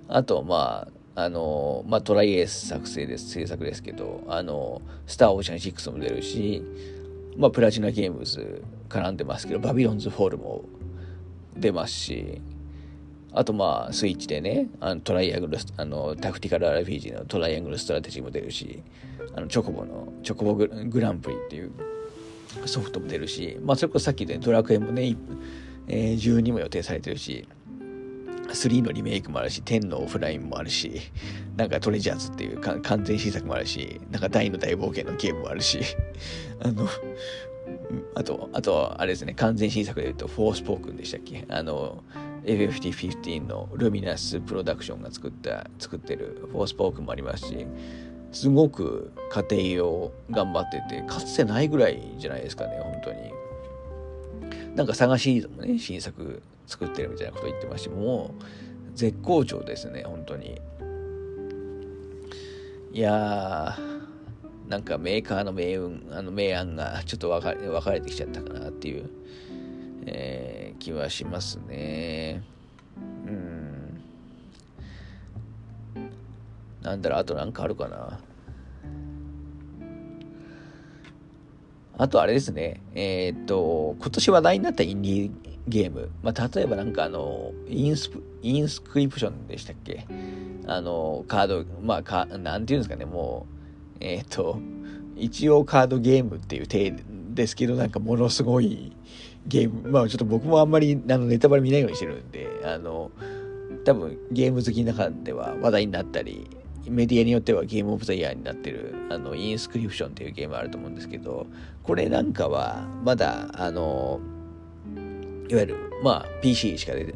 あと、まあ、あの、まあ、トライエース作成です、制作ですけど、あの、スターオーシャン6も出るし、まあ、プラチナゲームズ絡んでますけど、バビロンズフォールも出ますし、あとまあ、スイッチでね、あのトライアングル、あの、タクティカル RPG のトライアングルストラテジーも出るし、あの、チョコボの、チョコボグランプリっていうソフトも出るし、まあ、それこそさっきでドラクエもね、えー、12も予定されてるし、3のリメイクもあるし、10のオフラインもあるし、なんかトレジャーズっていう完全新作もあるし、なんか大の大冒険のゲームもあるし、*laughs* あの、あと、あと、あれですね、完全新作で言うと、フォースポークンでしたっけ？あの、FFT15 のルミナスプロダクションが作った、作ってるフォースポークもありますし、すごく家庭用頑張ってて、かつてないぐらいじゃないですかね、本当に。なんか探しもね、新作作ってるみたいなこと言ってまして、もう絶好調ですね、本当に。いやー、なんかメーカーの命運、あの明暗がちょっと分か分かれてきちゃったかなっていう、えー、気はしますね。うん。なんだろう、あとなんかあるかな。あとあれですね、えー、っと、今年話題になったインディーゲーム、まあ、例えばなんかあの、インスインスクリプションでしたっけ？あの、カード、まあ、か、なんていうんですかね、もう、えー、っと、一応カードゲームっていう体ですけど、なんかものすごいゲーム、まあちょっと僕もあんまりあのネタバレ見ないようにしてるんで、あの、多分ゲーム好きの中では話題になったり、メディアによってはゲームオブザイヤーになってる、あの、インスクリプションっていうゲームあると思うんですけど、これなんかは、まだ、あの、いわゆる、まあ、PC しか出て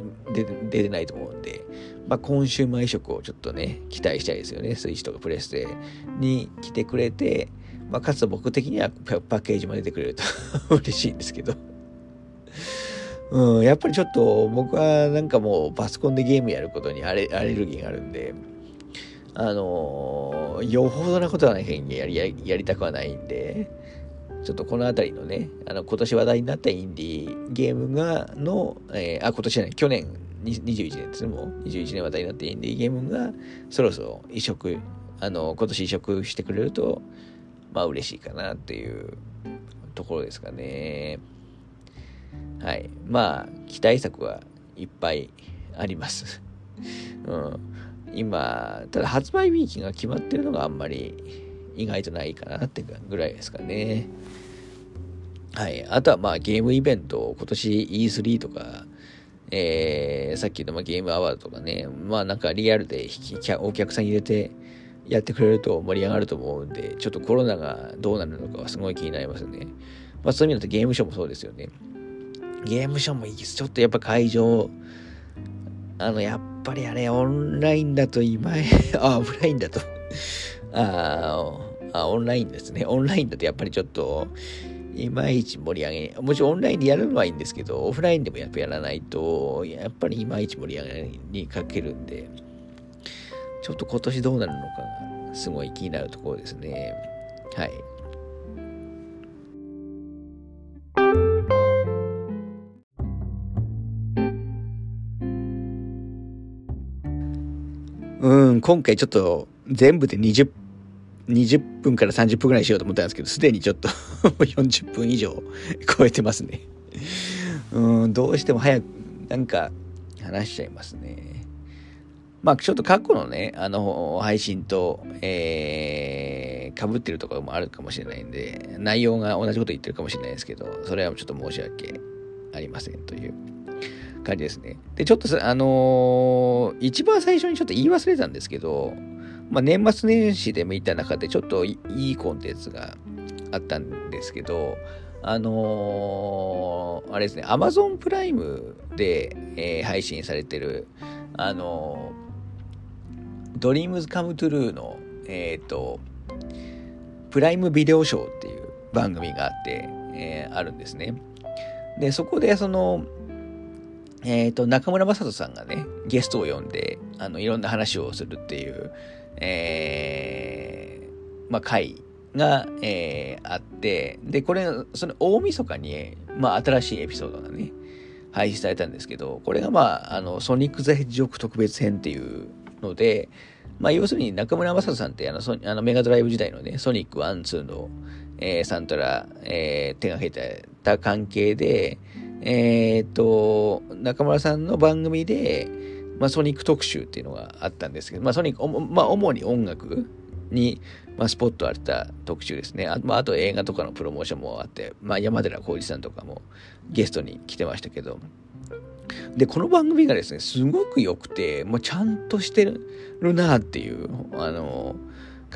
出てないと思うんで、まあ、コンシューマー移植をちょっとね、期待したいですよね。スイッチとかプレステに来てくれて、まあ、かつ僕的にはパッケージも出てくれると *laughs* 嬉しいんですけどうん、やっぱりちょっと僕はなんかもうパソコンでゲームやることにアレアレルギーがあるんで、あのー、よほどなことはない限りやりやりたくはないんで、ちょっとこの辺りのね、あの今年話題になったインディーゲームが、の、えー、あ、今年じゃない、去年21年ですね、もう21年話題になったインディーゲームが、そろそろ移植、あの、今年移植してくれると、まあ嬉しいかなっていうところですかね。はい。まあ、期待作はいっぱいあります。*laughs* うん。今、ただ発売日期が決まってるのがあんまり意外とないかなってぐらいですかね。はい。あとはまあゲームイベント、今年 E3 とか、えー、さっきのゲームアワードとかね、まあなんかリアルでお客さん入れてやってくれると盛り上がると思うんで、ちょっとコロナがどうなるのかはすごい気になりますね。まあそういう意味だとゲームショーもそうですよね。ゲームショーもいいです。ちょっとやっぱ会場、あの、やっぱりあれ、オンラインだと今、*laughs* あ、オフラインだとああ、オンラインですね。オンラインだとやっぱりちょっと、いまいち盛り上げ、もちろんオンラインでやるのはいいんですけど、オフラインでもやっぱやらないと、やっぱりいまいち盛り上げにかけるんで、ちょっと今年どうなるのかが、すごい気になるところですね。はい。うん、今回ちょっと全部で20、20分から30分ぐらいしようと思ったんですけど、すでにちょっと *laughs* 40分以上超えてますね。うん、どうしても早く、なんか話しちゃいますね。まあちょっと過去のね、あの、配信と、えー、被ってるところもあるかもしれないんで、内容が同じこと言ってるかもしれないですけど、それはちょっと申し訳ありませんという感じですね。で、ちょっとあのー、一番最初にちょっと言い忘れたんですけど、まあ、年末年始で見た中でちょっといいコンテンツがあったんですけど、あのー、あれですね、Amazon プライムで、えー、配信されてる、あのー、Dreams Come True の、えっ、と、プライムビデオショーっていう番組があって、えあるんですね。で、そこでその、えっ、ー、と、中村雅人さんがね、ゲストを呼んで、あの、いろんな話をするっていう、えー、まあ、会が、えー、あって、で、これ、その大晦日に、まあ、新しいエピソードがね、配信されたんですけど、これがまあ、あの、ソニック・ザ・ヘッジホック特別編っていうので、まあ、要するに中村雅人さんってあのあのメガドライブ時代のね、ソニック1、2の、えー、サントラ、えー、手がけた関係で、えー、と、中村さんの番組で、まあ、ソニック特集っていうのがあったんですけど、まあ、ソニック、まあ、主に音楽に、まあ、スポット当てた特集ですね。あ,、まあ、あと映画とかのプロモーションもあって、まあ、山寺浩二さんとかもゲストに来てましたけど、で、この番組がですね、すごく良くて、もうちゃんとしてるなっていう、あの、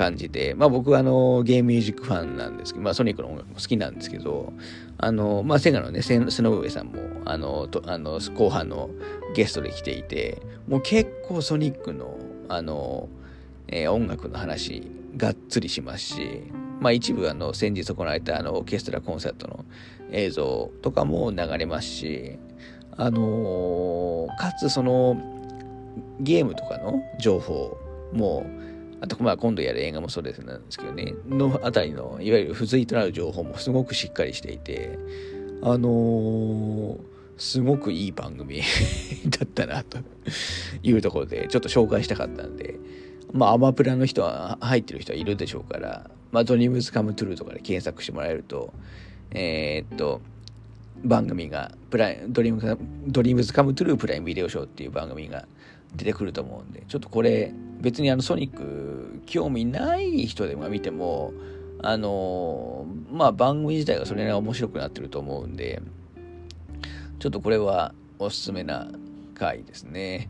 感じで、まあ僕はあの、ゲームミュージックファンなんですけど、まあソニックの音楽も好きなんですけど、あの、まあセガのね、スノブ上さんも、あの、とあの後半のゲストで来ていて、もう結構ソニックの、あの、えー、音楽の話、がっつりしますし、まあ一部あの、先日行われたあの、オーケストラコンサートの映像とかも流れますし、あのー、かつその、ゲームとかの情報も、あと、まあ、今度やる映画もそうですなんですけどね、のあたりの、いわゆる付随となる情報もすごくしっかりしていて、あのー、すごくいい番組 *laughs* だったな、というところで、ちょっと紹介したかったんで、まあ、アマプラの人は、入ってる人はいるでしょうから、まあ、ドリームズカムトゥルーとかで検索してもらえると、えー、っと、番組が、プライドリームドリームズカムトゥループライムビデオショーっていう番組が出てくると思うんで、ちょっとこれ、別にあのソニック興味ない人でも見ても、あのまあ番組自体がそれなりに面白くなってると思うんで、ちょっとこれはおすすめな回ですね。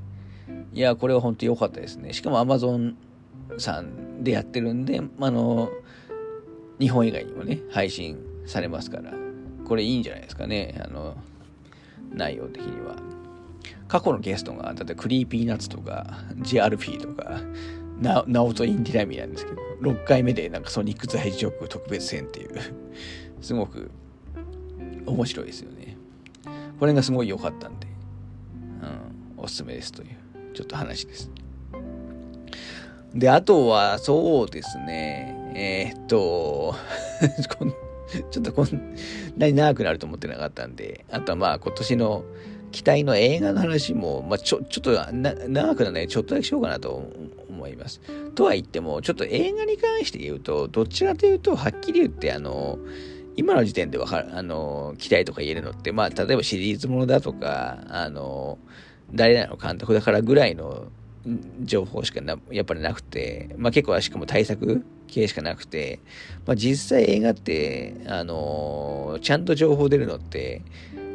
いや、これは本当良かったですね。しかも Amazon さんでやってるんで、あの、日本以外にもね、配信されますから、これいいんじゃないですかね、あの、内容的には。過去のゲストが、だってクリーピーナッツとか、GRP とか、な、ナオト・インディラミなんですけど、6回目でなんかソニック在ジョーク特別編っていうすごく面白いですよね。これがすごい良かったんで、うん、おすすめですという、ちょっと話です。で、あとは、そうですね、えー、っと *laughs* ちょっとこんなに長くなると思ってなかったんで、あとはまあ今年の期待の映画の話も、まあ、ちょ、ちょっと長くなるので、ちょっとだけしようかなと思います。とは言っても、ちょっと映画に関して言うと、どちらというと、はっきり言って、あの、今の時点でわかる、あの、期待とか言えるのって、まあ、例えばシリーズものだとか、あの、誰々の監督だからぐらいの情報しかなやっぱりなくて、まあ結構しかも対策系しかなくて、まあ実際映画って、あの、ちゃんと情報出るのって、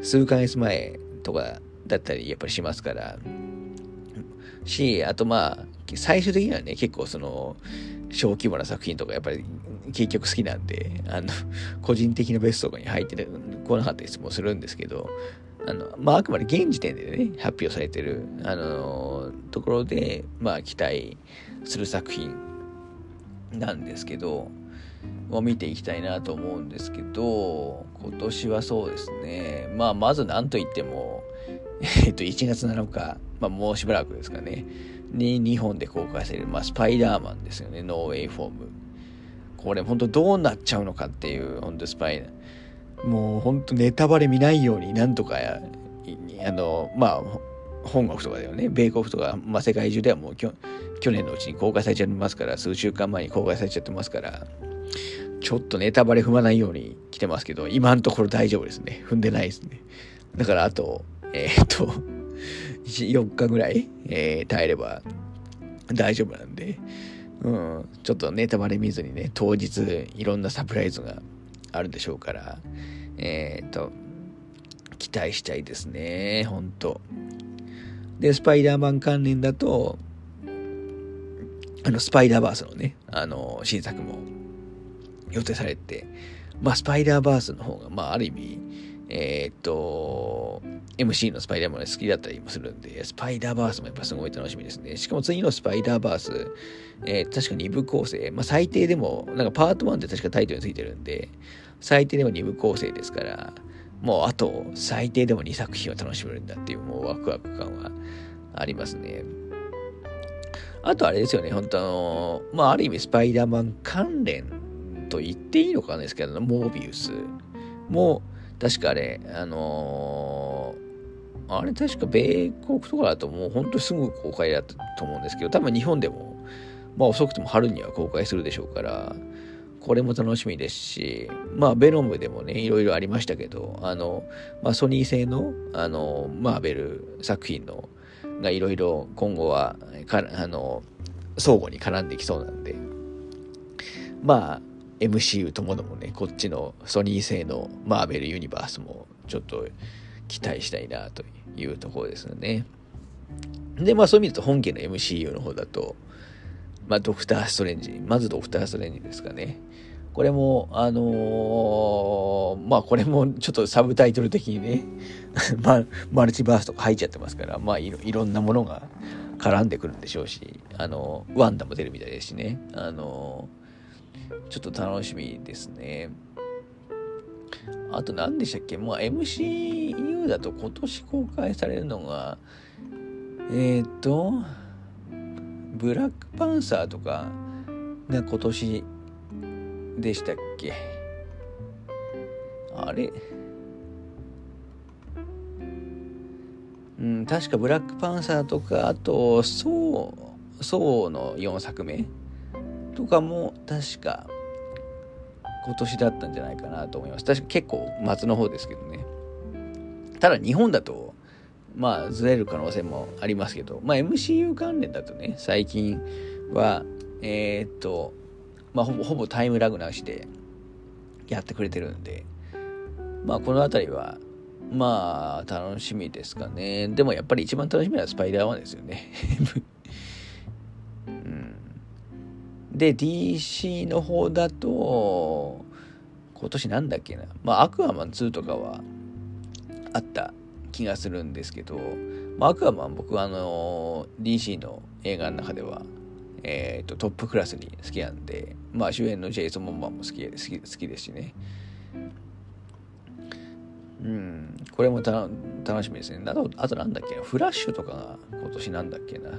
数ヶ月前とかだったりやっぱりしますから、し、あとまあ、最終的にはね、結構その、小規模な作品とかやっぱり結局好きなんで、あの、個人的なベストとかに入ってこなかったりもするんですけど、あの、まあ、あくまで現時点でね、発表されてる、あのところで、まあ、期待する作品なんですけど、を見ていきたいなと思うんですけど、今年はそうですね、まあ、まず何と言っても、*laughs* えっと、1月7日、まあ、もうしばらくですかね、に日本で公開される、まあ、スパイダーマンですよね、ノーウェイフォーム。これ本当どうなっちゃうのかっていう、本当スパイダー、もう本当ネタバレ見ないようになんとかやあの、まあ、本国とかだよね、米国とか、まあ、世界中ではもう去年のうちに公開されちゃってますから、数週間前に公開されちゃってますから、ちょっとネタバレ踏まないように来てますけど、今のところ大丈夫ですね。踏んでないですね。だからあと、えー、っと、4日ぐらい、えー、耐えれば大丈夫なんで、うん、ちょっとネタバレ見ずにね、当日いろんなサプライズがあるでしょうから、えー、っと、期待したいですね、ほんと。で、スパイダーマン関連だと、あの、スパイダーバースのね、あの、新作も予定されて、まあ、スパイダーバースの方が、まあ、ある意味、えー、っと、MC のスパイダーマンが好きだったりもするんで、スパイダーバースもやっぱすごい楽しみですね。しかも次のスパイダーバース、えー、確か2部構成、まあ最低でも、なんかパート1って確かタイトルについてるんで、最低でも2部構成ですから、もうあと最低でも2作品を楽しめるんだっていうもうワクワク感はありますね。あとあれですよね、本当あの、まあある意味スパイダーマン関連と言っていいのかですけど、モービウス。も確かあれ、あのー、あれ確か米国とかだともう本当すぐ公開だったと思うんですけど、多分日本でも、まあ遅くても春には公開するでしょうから、これも楽しみですし、まあ、ベノムでもね、いろいろありましたけど、あの、まあ、ソニー製の、あの、マーベル作品の、がいろいろ今後は、かあの、相互に絡んできそうなんで、まあ、MCU ともどもね、こっちのソニー製のマーベルユニバースもちょっと期待したいなというところですよね。で、まあそういう意味だと本家の MCU の方だと、まあドクター・ストレンジ、まずドクター・ストレンジですかね。これも、あのー、まあこれもちょっとサブタイトル的にね、*laughs* まマルチバースとか入っちゃってますから、まあいろいろんなものが絡んでくるんでしょうし、あの、ワンダも出るみたいですしね、あのー、ちょっと楽しみですね。あと何でしたっけ？まあ MCU だと今年公開されるのが、えっ、ー、と、ブラックパンサーとかが今年でしたっけ？あれ？うん、確かブラックパンサーとか、あと、ソー、ソーの4作目とかも確か今年だったんじゃないかなと思います。確か結構末の方ですけどね。ただ日本だと、まあずれる可能性もありますけど、まあ MCU 関連だとね、最近は、えー、っと、まあほぼほぼタイムラグなしでやってくれてるんで、まあこの辺りは、まあ楽しみですかね。でもやっぱり一番楽しみはスパイダーマンですよね。うん、で、DC の方だと、今年なんだっけな。まあアクアマン2とかはあった気がするんですけど、まあ、アクアマン僕はあの DC の映画の中では、えーと、トップクラスに好きなんで、まあ、主演のジェイソン・モンマンも好き好き好きですしね。うん、これも楽しみですね。あと、あとなんだっけなフラッシュとかが今年なんだっけな。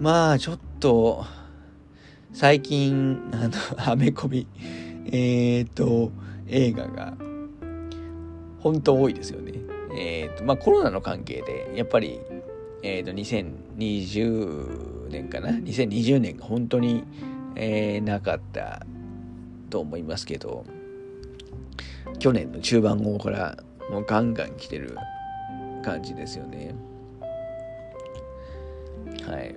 まあ、ちょっと、最近、あの、*laughs* アメコミ、えっ、ー、と、映画が、本当多いですよね。えっ、ー、と、まあコロナの関係で、やっぱり、えっ、ー、と、2020年かな ?2020 年が本当に、えー、なかったと思いますけど、去年の中盤号からもうガンガン来てる感じですよね。はい。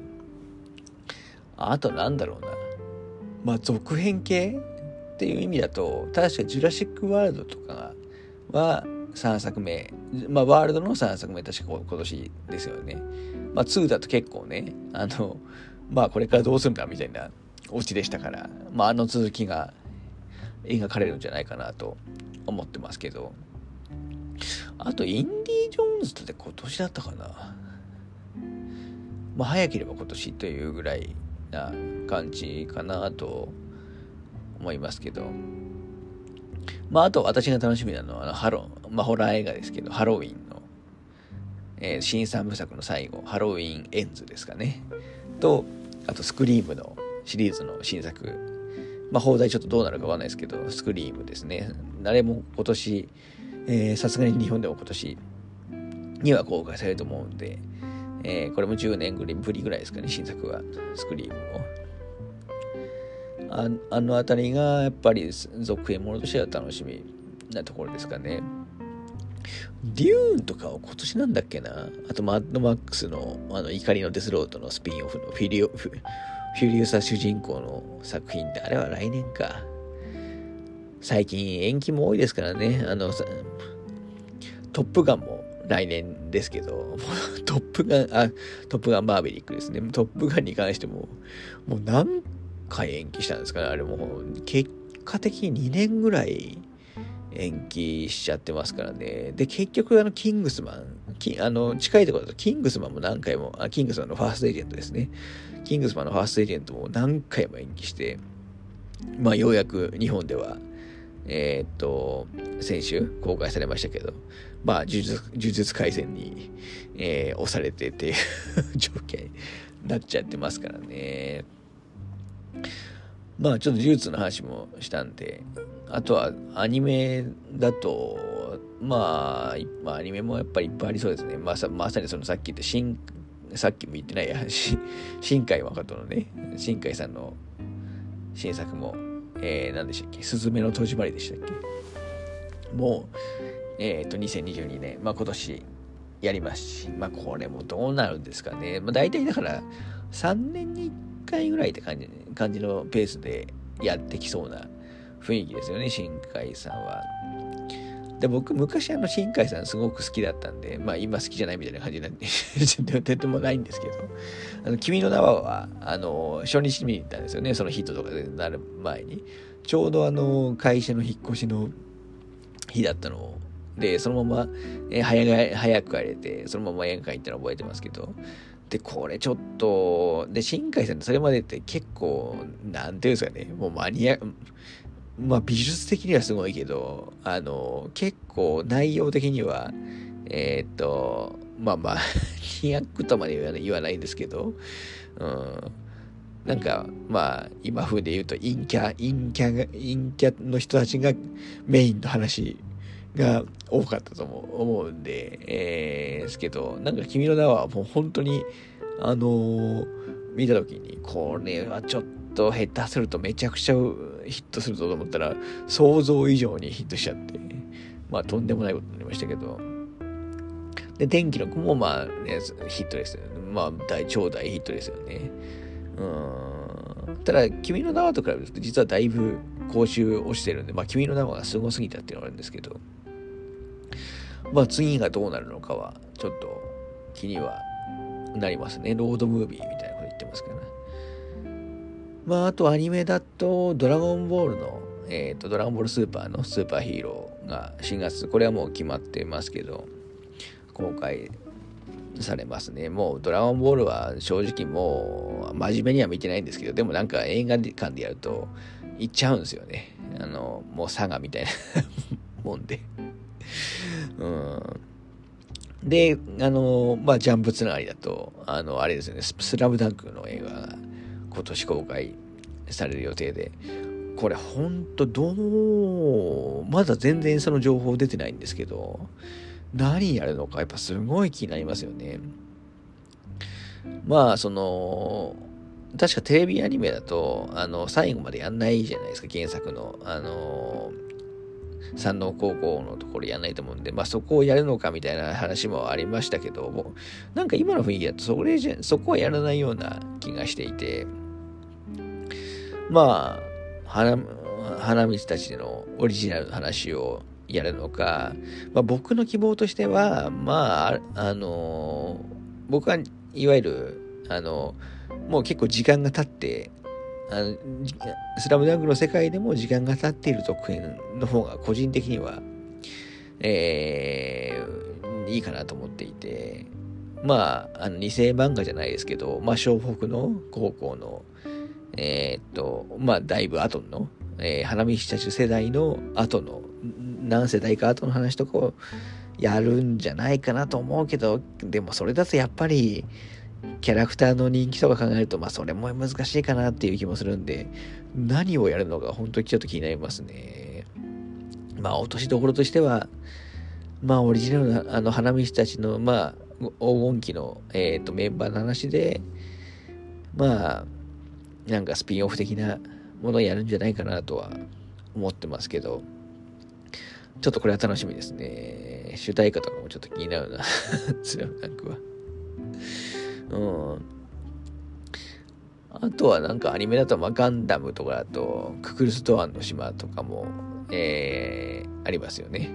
あとなんだろうな。まあ続編系っていう意味だと、確かジュラシック・ワールドとかは、3作目、まあ、ワールドの3作目、確か今年ですよね。まあ、2だと結構ね、あの、まあ、これからどうするんだみたいなオチでしたから、まあ、あの続きが描かれるんじゃないかなと思ってますけど、あと、インディ・ジョーンズって今年だったかな。まあ、早ければ今年というぐらいな感じかなと思いますけど、まあ、あと私が楽しみなのは、あのハロまあ、ホラー映画ですけど、ハロウィンの、えー、新三部作の最後、ハロウィンエンズですかね。と、あと、スクリームのシリーズの新作。まあ、邦題ちょっとどうなるかわかんないですけど、スクリームですね。あれも今年、さすがに日本でも今年には公開されると思うんで、えー、これも10年ぶりぐらいですかね、新作は、スクリームを。ああの辺りがやっぱり続編ものとしては楽しみなところですかね。デューンとかは今年なんだっけなあとマッドマックスのあの怒りのデスロードのスピンオフのフィリオフフュリウサ主人公の作品であれは来年か。最近延期も多いですからね。あの、トップガンも来年ですけど、*laughs* トップガン、あ、トップガンマーベリックですね。トップガンに関しても、もう何回延期したんですかね。あれも結果的に2年ぐらい延期しちゃってますからね。で、結局、あの、キングスマン、あの、近いところだと、キングスマンも何回も、あ、キングスマンのファーストエージェントですね。キングスマンのファーストエージェントも何回も延期して、まあ、ようやく日本では、えー、っと、先週公開されましたけど、まあ、呪術、呪術廻戦に、えー、押されてっていう状況になっちゃってますからね。まあちょっと呪術の話もしたんで、あとはアニメだと、まあ、まあ、アニメもやっぱりいっぱいありそうですね。まさまさにそのさっき言った新、さっきも言ってないや、*laughs* 新海誠のね、新海さんの新作も、えー、何でしたっけ、すずめの戸締まりでしたっけ？もう、えっ、ー、と、2022年、まあ今年やりますし、まあこれもどうなるんですかね。まあ大体だから、3年に1回ぐらいって感じ感じのペースでやってきそうな雰囲気ですよね、新海さんは。で、僕、昔あの、新海さんすごく好きだったんで、まあ今好きじゃないみたいな感じなんで、*laughs* とてもないんですけど、あの、君の名はは、あの、初日見に行ったんですよね、そのヒットとかでなる前に。ちょうどあの、会社の引っ越しの日だったのをで、そのまま、え早早く帰れて、そのまま映画館行ったの覚えてますけど、で、これちょっと、で、新海さんってそれまでって結構、なんていうんですかね、もうマニア、まあ美術的にはすごいけど、あの、結構内容的には、えー、っと、まあまあ、*laughs* 200とまで言わないんですけど、うん、なんか、まあ、今風で言うと、陰キャ、陰キャが、陰キャの人たちがメインの話が多かったと思うんで、えー、ですけど、なんか君の名はもう本当に、あのー、見た時に、これはちょっと、下手するとめちゃくちゃヒットするぞと思ったら、想像以上にヒットしちゃって、まあ、とんでもないことになりましたけど。で、天気の子もまあ、ね、ヒットですよね。まあ、大、超大ヒットですよね。うん。ただ、君の名はと比べると、実はだいぶ講習落ちてるんで、まあ、君の名はすごすぎたっていうのがあるんですけど、まあ、次がどうなるのかは、ちょっと気にはなりますね。ロードムービーみたいなこと言ってますからね。まあ、あとアニメだと、ドラゴンボールの、えっ、ー、と、ドラゴンボールスーパーのスーパーヒーローが4月、これはもう決まってますけど、公開されますね。もうドラゴンボールは正直もう真面目には見てないんですけど、でもなんか映画館でやると行っちゃうんですよね。あの、もう佐賀みたいなもんで。うん。で、あの、まあ、ジャンプつながりだと、あの、あれですよね、スラムダンクの映画が今年公開される予定で、これほんとどう、まだ全然その情報出てないんですけど、何やるのかやっぱすごい気になりますよね。まあ、その、確かテレビアニメだと、あの、最後までやんないじゃないですか、原作の。あの、山王高校のところやらないと思うんで、まあそこをやるのかみたいな話もありましたけども、なんか今の雰囲気だとそれじゃ、そこはやらないような気がしていて、まあ、花、花道たちのオリジナルの話をやるのか、まあ、僕の希望としては、まあ、あの、僕はいわゆる、あの、もう結構時間が経って、あのスラムダンクの世界でも時間が経っている続編の方が個人的には、えー、いいかなと思っていて、まあ、あの、二世漫画じゃないですけど、まあ、湘北の高校の、えー、っと、まあ、だいぶ後の、えー、花見たち世代の後の、何世代か後の話とかをやるんじゃないかなと思うけど、でもそれだとやっぱり、キャラクターの人気とか考えると、まあそれも難しいかなっていう気もするんで、何をやるのか本当にちょっと気になりますね。まあ落としどころとしては、まあオリジナルなあの花道たちの、まあ黄金期の、えーと、メンバーの話で、まあなんかスピンオフ的なものをやるんじゃないかなとは思ってますけど、ちょっとこれは楽しみですね。主題歌とかもちょっと気になるな。スラムダンクは。うん。あとはなんかアニメだと、まあ、ガンダムとかだと、ククルストアンの島とかも、えー、ありますよね。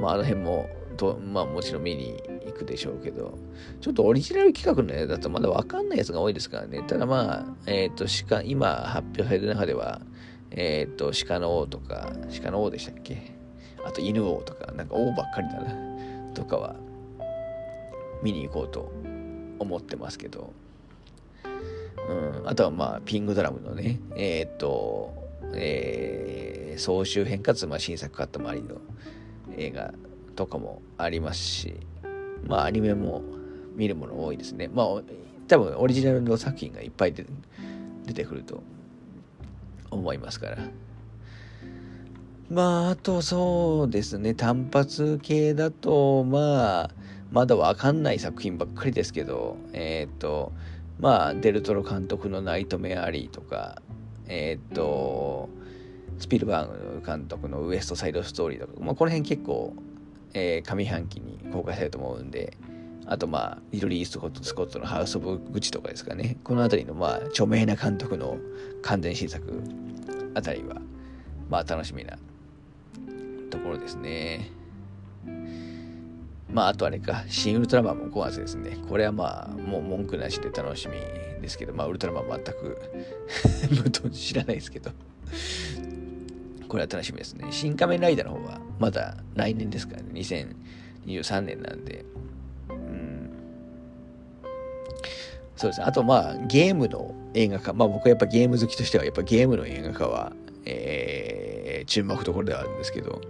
まあ、あの辺も、とまあ、もちろん見に行くでしょうけど、ちょっとオリジナル企画のやつだとまだわかんないやつが多いですからね。ただまあ、えっ、ー、と、鹿、今発表される中では、えっ、ー、と、鹿の王とか、鹿の王でしたっけ？あと犬王とか、なんか王ばっかりだな、とかは、見に行こうと思ってますけど、うん、あとはまあ、ピングドラムのね、えー、っと、えー、総集編かつ、まあ、新作カット周りの映画とかもありますし、まあ、アニメも見るもの多いですね。まあ、多分オリジナルの作品がいっぱい出てくると思いますから。まあ、あとそうですね、単発系だと、まあ、まだわかんない作品ばっかりですけど、えっ、と、まあ、デルトロ監督のナイトメアリーとか、えっ、と、スピルバーグ監督のウエストサイドストーリーとか、まあ、この辺結構、えー、上半期に公開されると思うんで、あとまあ、リドリー・スコットスコットのハウス・オブ・グチとかですかね。この辺りのまあ、著名な監督の完全新作あたりは、まあ、楽しみなところですね。まあ、あとあれか、新ウルトラマンも5月ですね。これはまあ、もう文句なしで楽しみですけど、まあ、ウルトラマン全く *laughs* 無と知らないですけどこれは楽しみですね。新仮面ライダーの方は、まだ来年ですからね。2023年なんで。うん。そうですね。あとまあ、ゲームの映画化。まあ僕はやっぱゲーム好きとしては、やっぱゲームの映画化は、えー、注目どころではあるんですけど、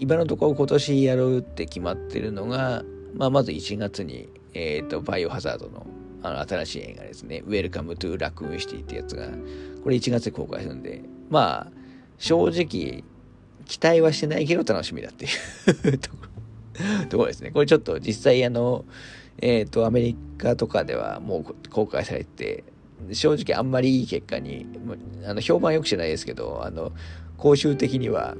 今のところ今年やるって決まってるのが、まあ、まず1月に、えっ、ー、と、バイオハザードのあの新しい映画ですね、ウェルカムトゥラクーンシティってやつが、これ1月で公開するんで、まあ、正直、期待はしてないけど楽しみだっていうところ *laughs* ですね。これちょっと実際あの、えっ、ー、と、アメリカとかではもう公開されて、正直あんまりいい結果に、あの評判よくじゃないですけど、あの、興収的には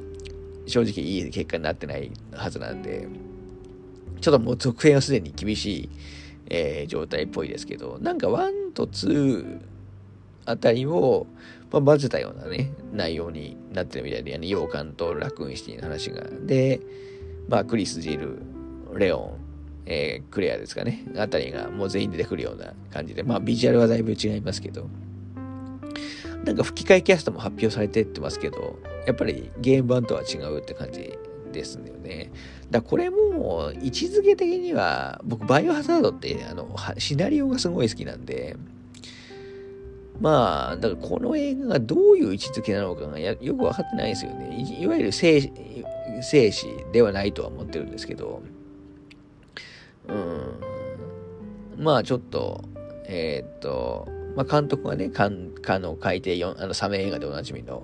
正直いい結果になってないはずなんで、ちょっともう続編はすでに厳しい、えー、状態っぽいですけど、なんか1と2あたりを、まあ、混ぜたようなね、内容になってるみたいで、あの、洋館とラクーンシティの話が。で、まあ、クリス・ジル、レオン、えー、クレアですかね、あたりがもう全員出てくるような感じで、まあ、ビジュアルはだいぶ違いますけど、なんか吹き替えキャストも発表されてってますけど、やっぱりゲーム版とは違うって感じですよね。だこれも位置づけ的には僕バイオハザードってあのシナリオがすごい好きなんでまあだからこの映画がどういう位置づけなのかがよく分かってないですよねいわゆる生生死ではないとは思ってるんですけどうんまあちょっとえー、っとまあ監督はねかんかの海底4あのサメ映画でおなじみの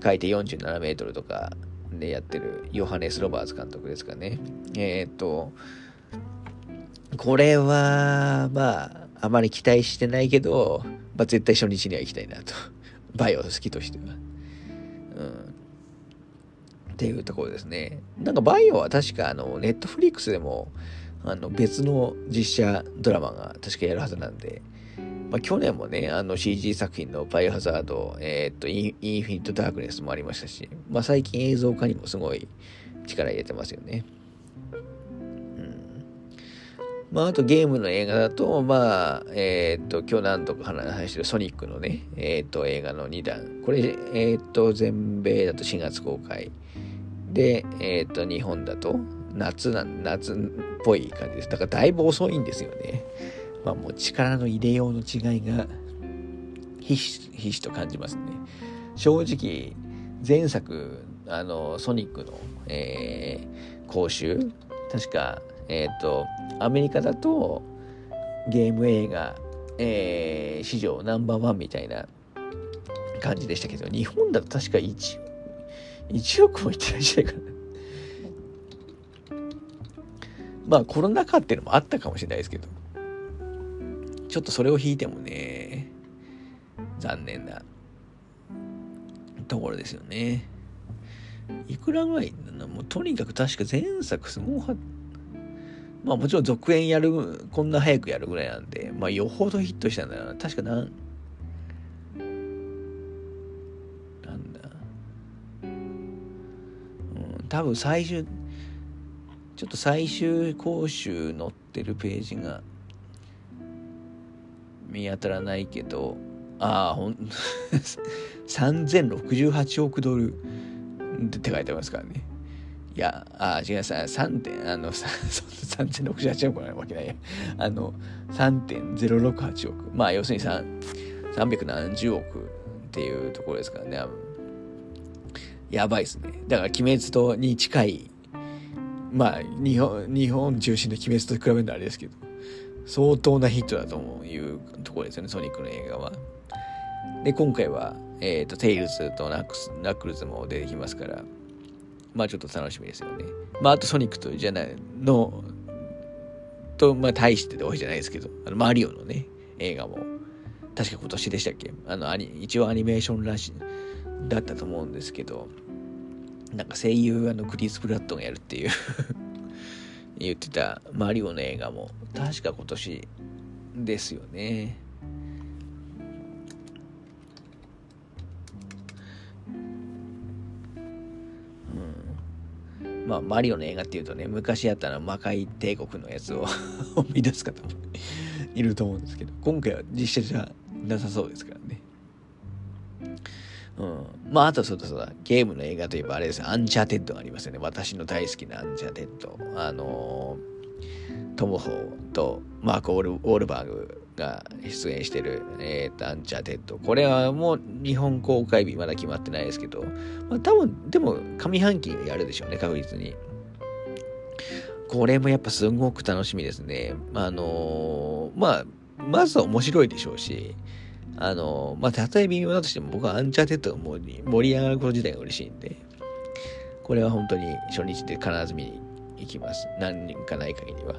海底47メートルとかでやってるヨハネス・ロバーツ監督ですかね。えっ、と、これは、まあ、あまり期待してないけど、まあ、絶対初日には行きたいなと。*laughs* バイオ好きとしては。うん。っていうところですね。なんかバイオは確かあの、ネットフリックスでも、あの、別の実写ドラマが確かやるはずなんで、まあ、去年もね、あの CG 作品のバイオハザード、えー、っとイン、インフィニット・ダークネスもありましたし、まあ、最近映像化にもすごい力入れてますよね。うん。まあ、あとゲームの映画だと、まあ、えー、っと、今日何度か話してるソニックのね、えー、っと、映画の2弾。これ、えっと、全米だと4月公開。で、えっと、日本だと夏な、夏っぽい感じです。だからだいぶ遅いんですよね。まあもう力の入れようの違いがひしひしと感じますね。正直、前作、あの、ソニックの、えー、講習、確か、えっ、ー、と、アメリカだと、ゲーム映画、えー、史上ナンバーワンみたいな感じでしたけど、日本だと確か 1, 1億もいってないじゃないかな。まあコロナ禍っていうのもあったかもしれないですけど。ちょっとそれを引いてもね、残念なところですよね。いくらぐらいなもうとにかく確か前作すごいまあもちろん続編やる、こんな早くやるぐらいなんで、まあよほどヒットしたんだな。確かなん、なんだ。うん、多分最終、ちょっと最終講習載ってるページが見当たらないけど、ああ、ほん、*laughs* 3068億ドルって書いてますからね。いや、あ、違うさ、3点、あの、3068 *laughs* 億なわけないや。あの、3.068億。まあ、要するに370億っていうところですからね。やばいですね。だから、鬼滅とに近い、まあ、日本、日本中心の鬼滅と比べるのはあれですけど。相当なヒットだというところですよね、ソニックの映画は。で、今回は、えっ、ー、と、テイルズとナックスナックルズも出てきますから、まあちょっと楽しみですよね。まああとソニックとじゃないの、と、まあ大してで多いじゃないですけど、あの、マリオのね、映画も、確か今年でしたっけ？あの、一応アニメーションらしい、だったと思うんですけど、なんか声優あのクリス・プラットがやるっていう言ってたマリオの映画も確か今年ですよね。うん、まあマリオの映画っていうとね昔やったの魔界帝国のやつを *laughs* 思い出す方もいると思うんですけど今回は実写じゃなさそうですからね。うん。まあ、あとそうだそうだ、ゲームの映画といえばあれですアンチャーテッドがありますよね。私の大好きなアンチャーテッド。あのー、トムホとマーク・ウォール・ウォールバーグが出演してる、えー、とアンチャーテッド。これはもう日本公開日まだ決まってないですけど、まあ、多分、でも上半期やるでしょうね、確実に。これもやっぱすごく楽しみですね。あのー、まあ、まずは面白いでしょうし、あの、まあ、たとえ微妙だとしても僕はアンチャーテッドの盛り上がること自体が嬉しいんで、これは本当に初日で必ず見に行きます。何人かない限りは。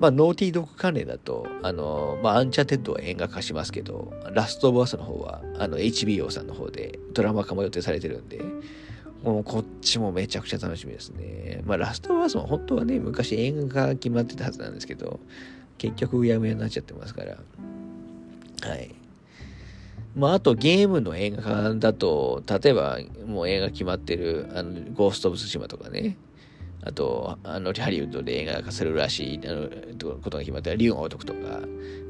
まあ、ノーティードッグ関連だと、あの、まあ、アンチャーテッドは映画化しますけど、ラストオブアスの方は、あの、HBO さんの方でドラマ化も予定されてるんで、もうこっちもめちゃくちゃ楽しみですね。まあ、ラストオブアスも本当はね、昔映画が決まってたはずなんですけど、結局うやむやになっちゃってますから。はい。まあ、あとゲームの映画化だと、例えばもう映画決まってる、あの、ゴースト・オブ・ツシマとかね、あと、あの、ハリウッドで映画化されるらしいあのことが決まったら、リオンを解くとか、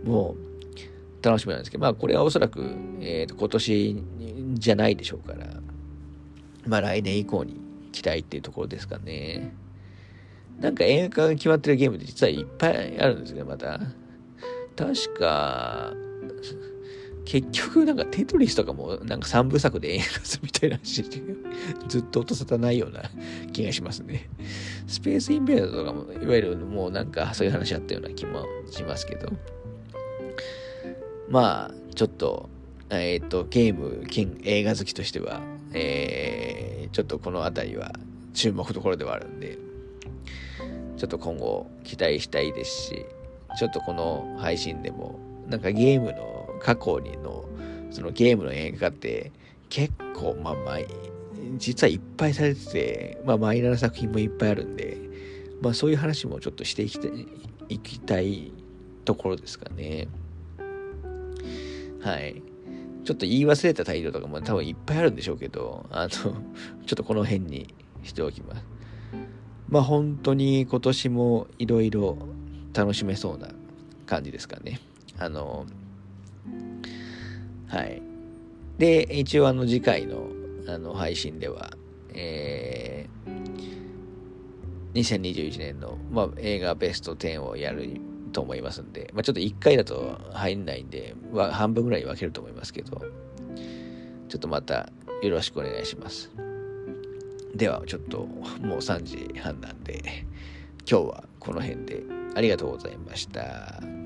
もう、楽しみなんですけど、まあ、これはおそらく、えっ、ー、と、今年じゃないでしょうから、まあ、来年以降に期待っていうところですかね。なんか映画化が決まってるゲームって実はいっぱいあるんですね、また。確か、結局なんかテトリスとかもなんか3部作で映画すみたいな話ずっと音沙汰ないような気がしますね。スペースインベーダーとかもいわゆるもうなんかそういう話あったような気もしますけど。まあ、ちょっと、えっ、ー、と、ゲーム映画好きとしては、えー、ちょっとこの辺りは注目どころではあるんで、ちょっと今後期待したいですし、ちょっとこの配信でも、なんかゲームの過去にのそのゲームの映画って結構まあまあ実はいっぱいされてて、まあ、マイナーな作品もいっぱいあるんで、まあ、そういう話もちょっとしていきたいいきたいところですかね。はい。ちょっと言い忘れたタイトルとかも多分いっぱいあるんでしょうけど、あの、ちょっとこの辺にしておきます。まあ本当に今年もいろいろ楽しめそうな感じですかね。あの、はい。で、一応あの次回のあの配信では、えー、2021年の、まあ、映画ベスト10をやると思いますんで、まあ、ちょっと1回だと入んないんで、まあ、半分ぐらいに分けると思いますけど、ちょっとまたよろしくお願いします。では、ちょっともう3時半なんで、今日はこの辺でありがとうございました。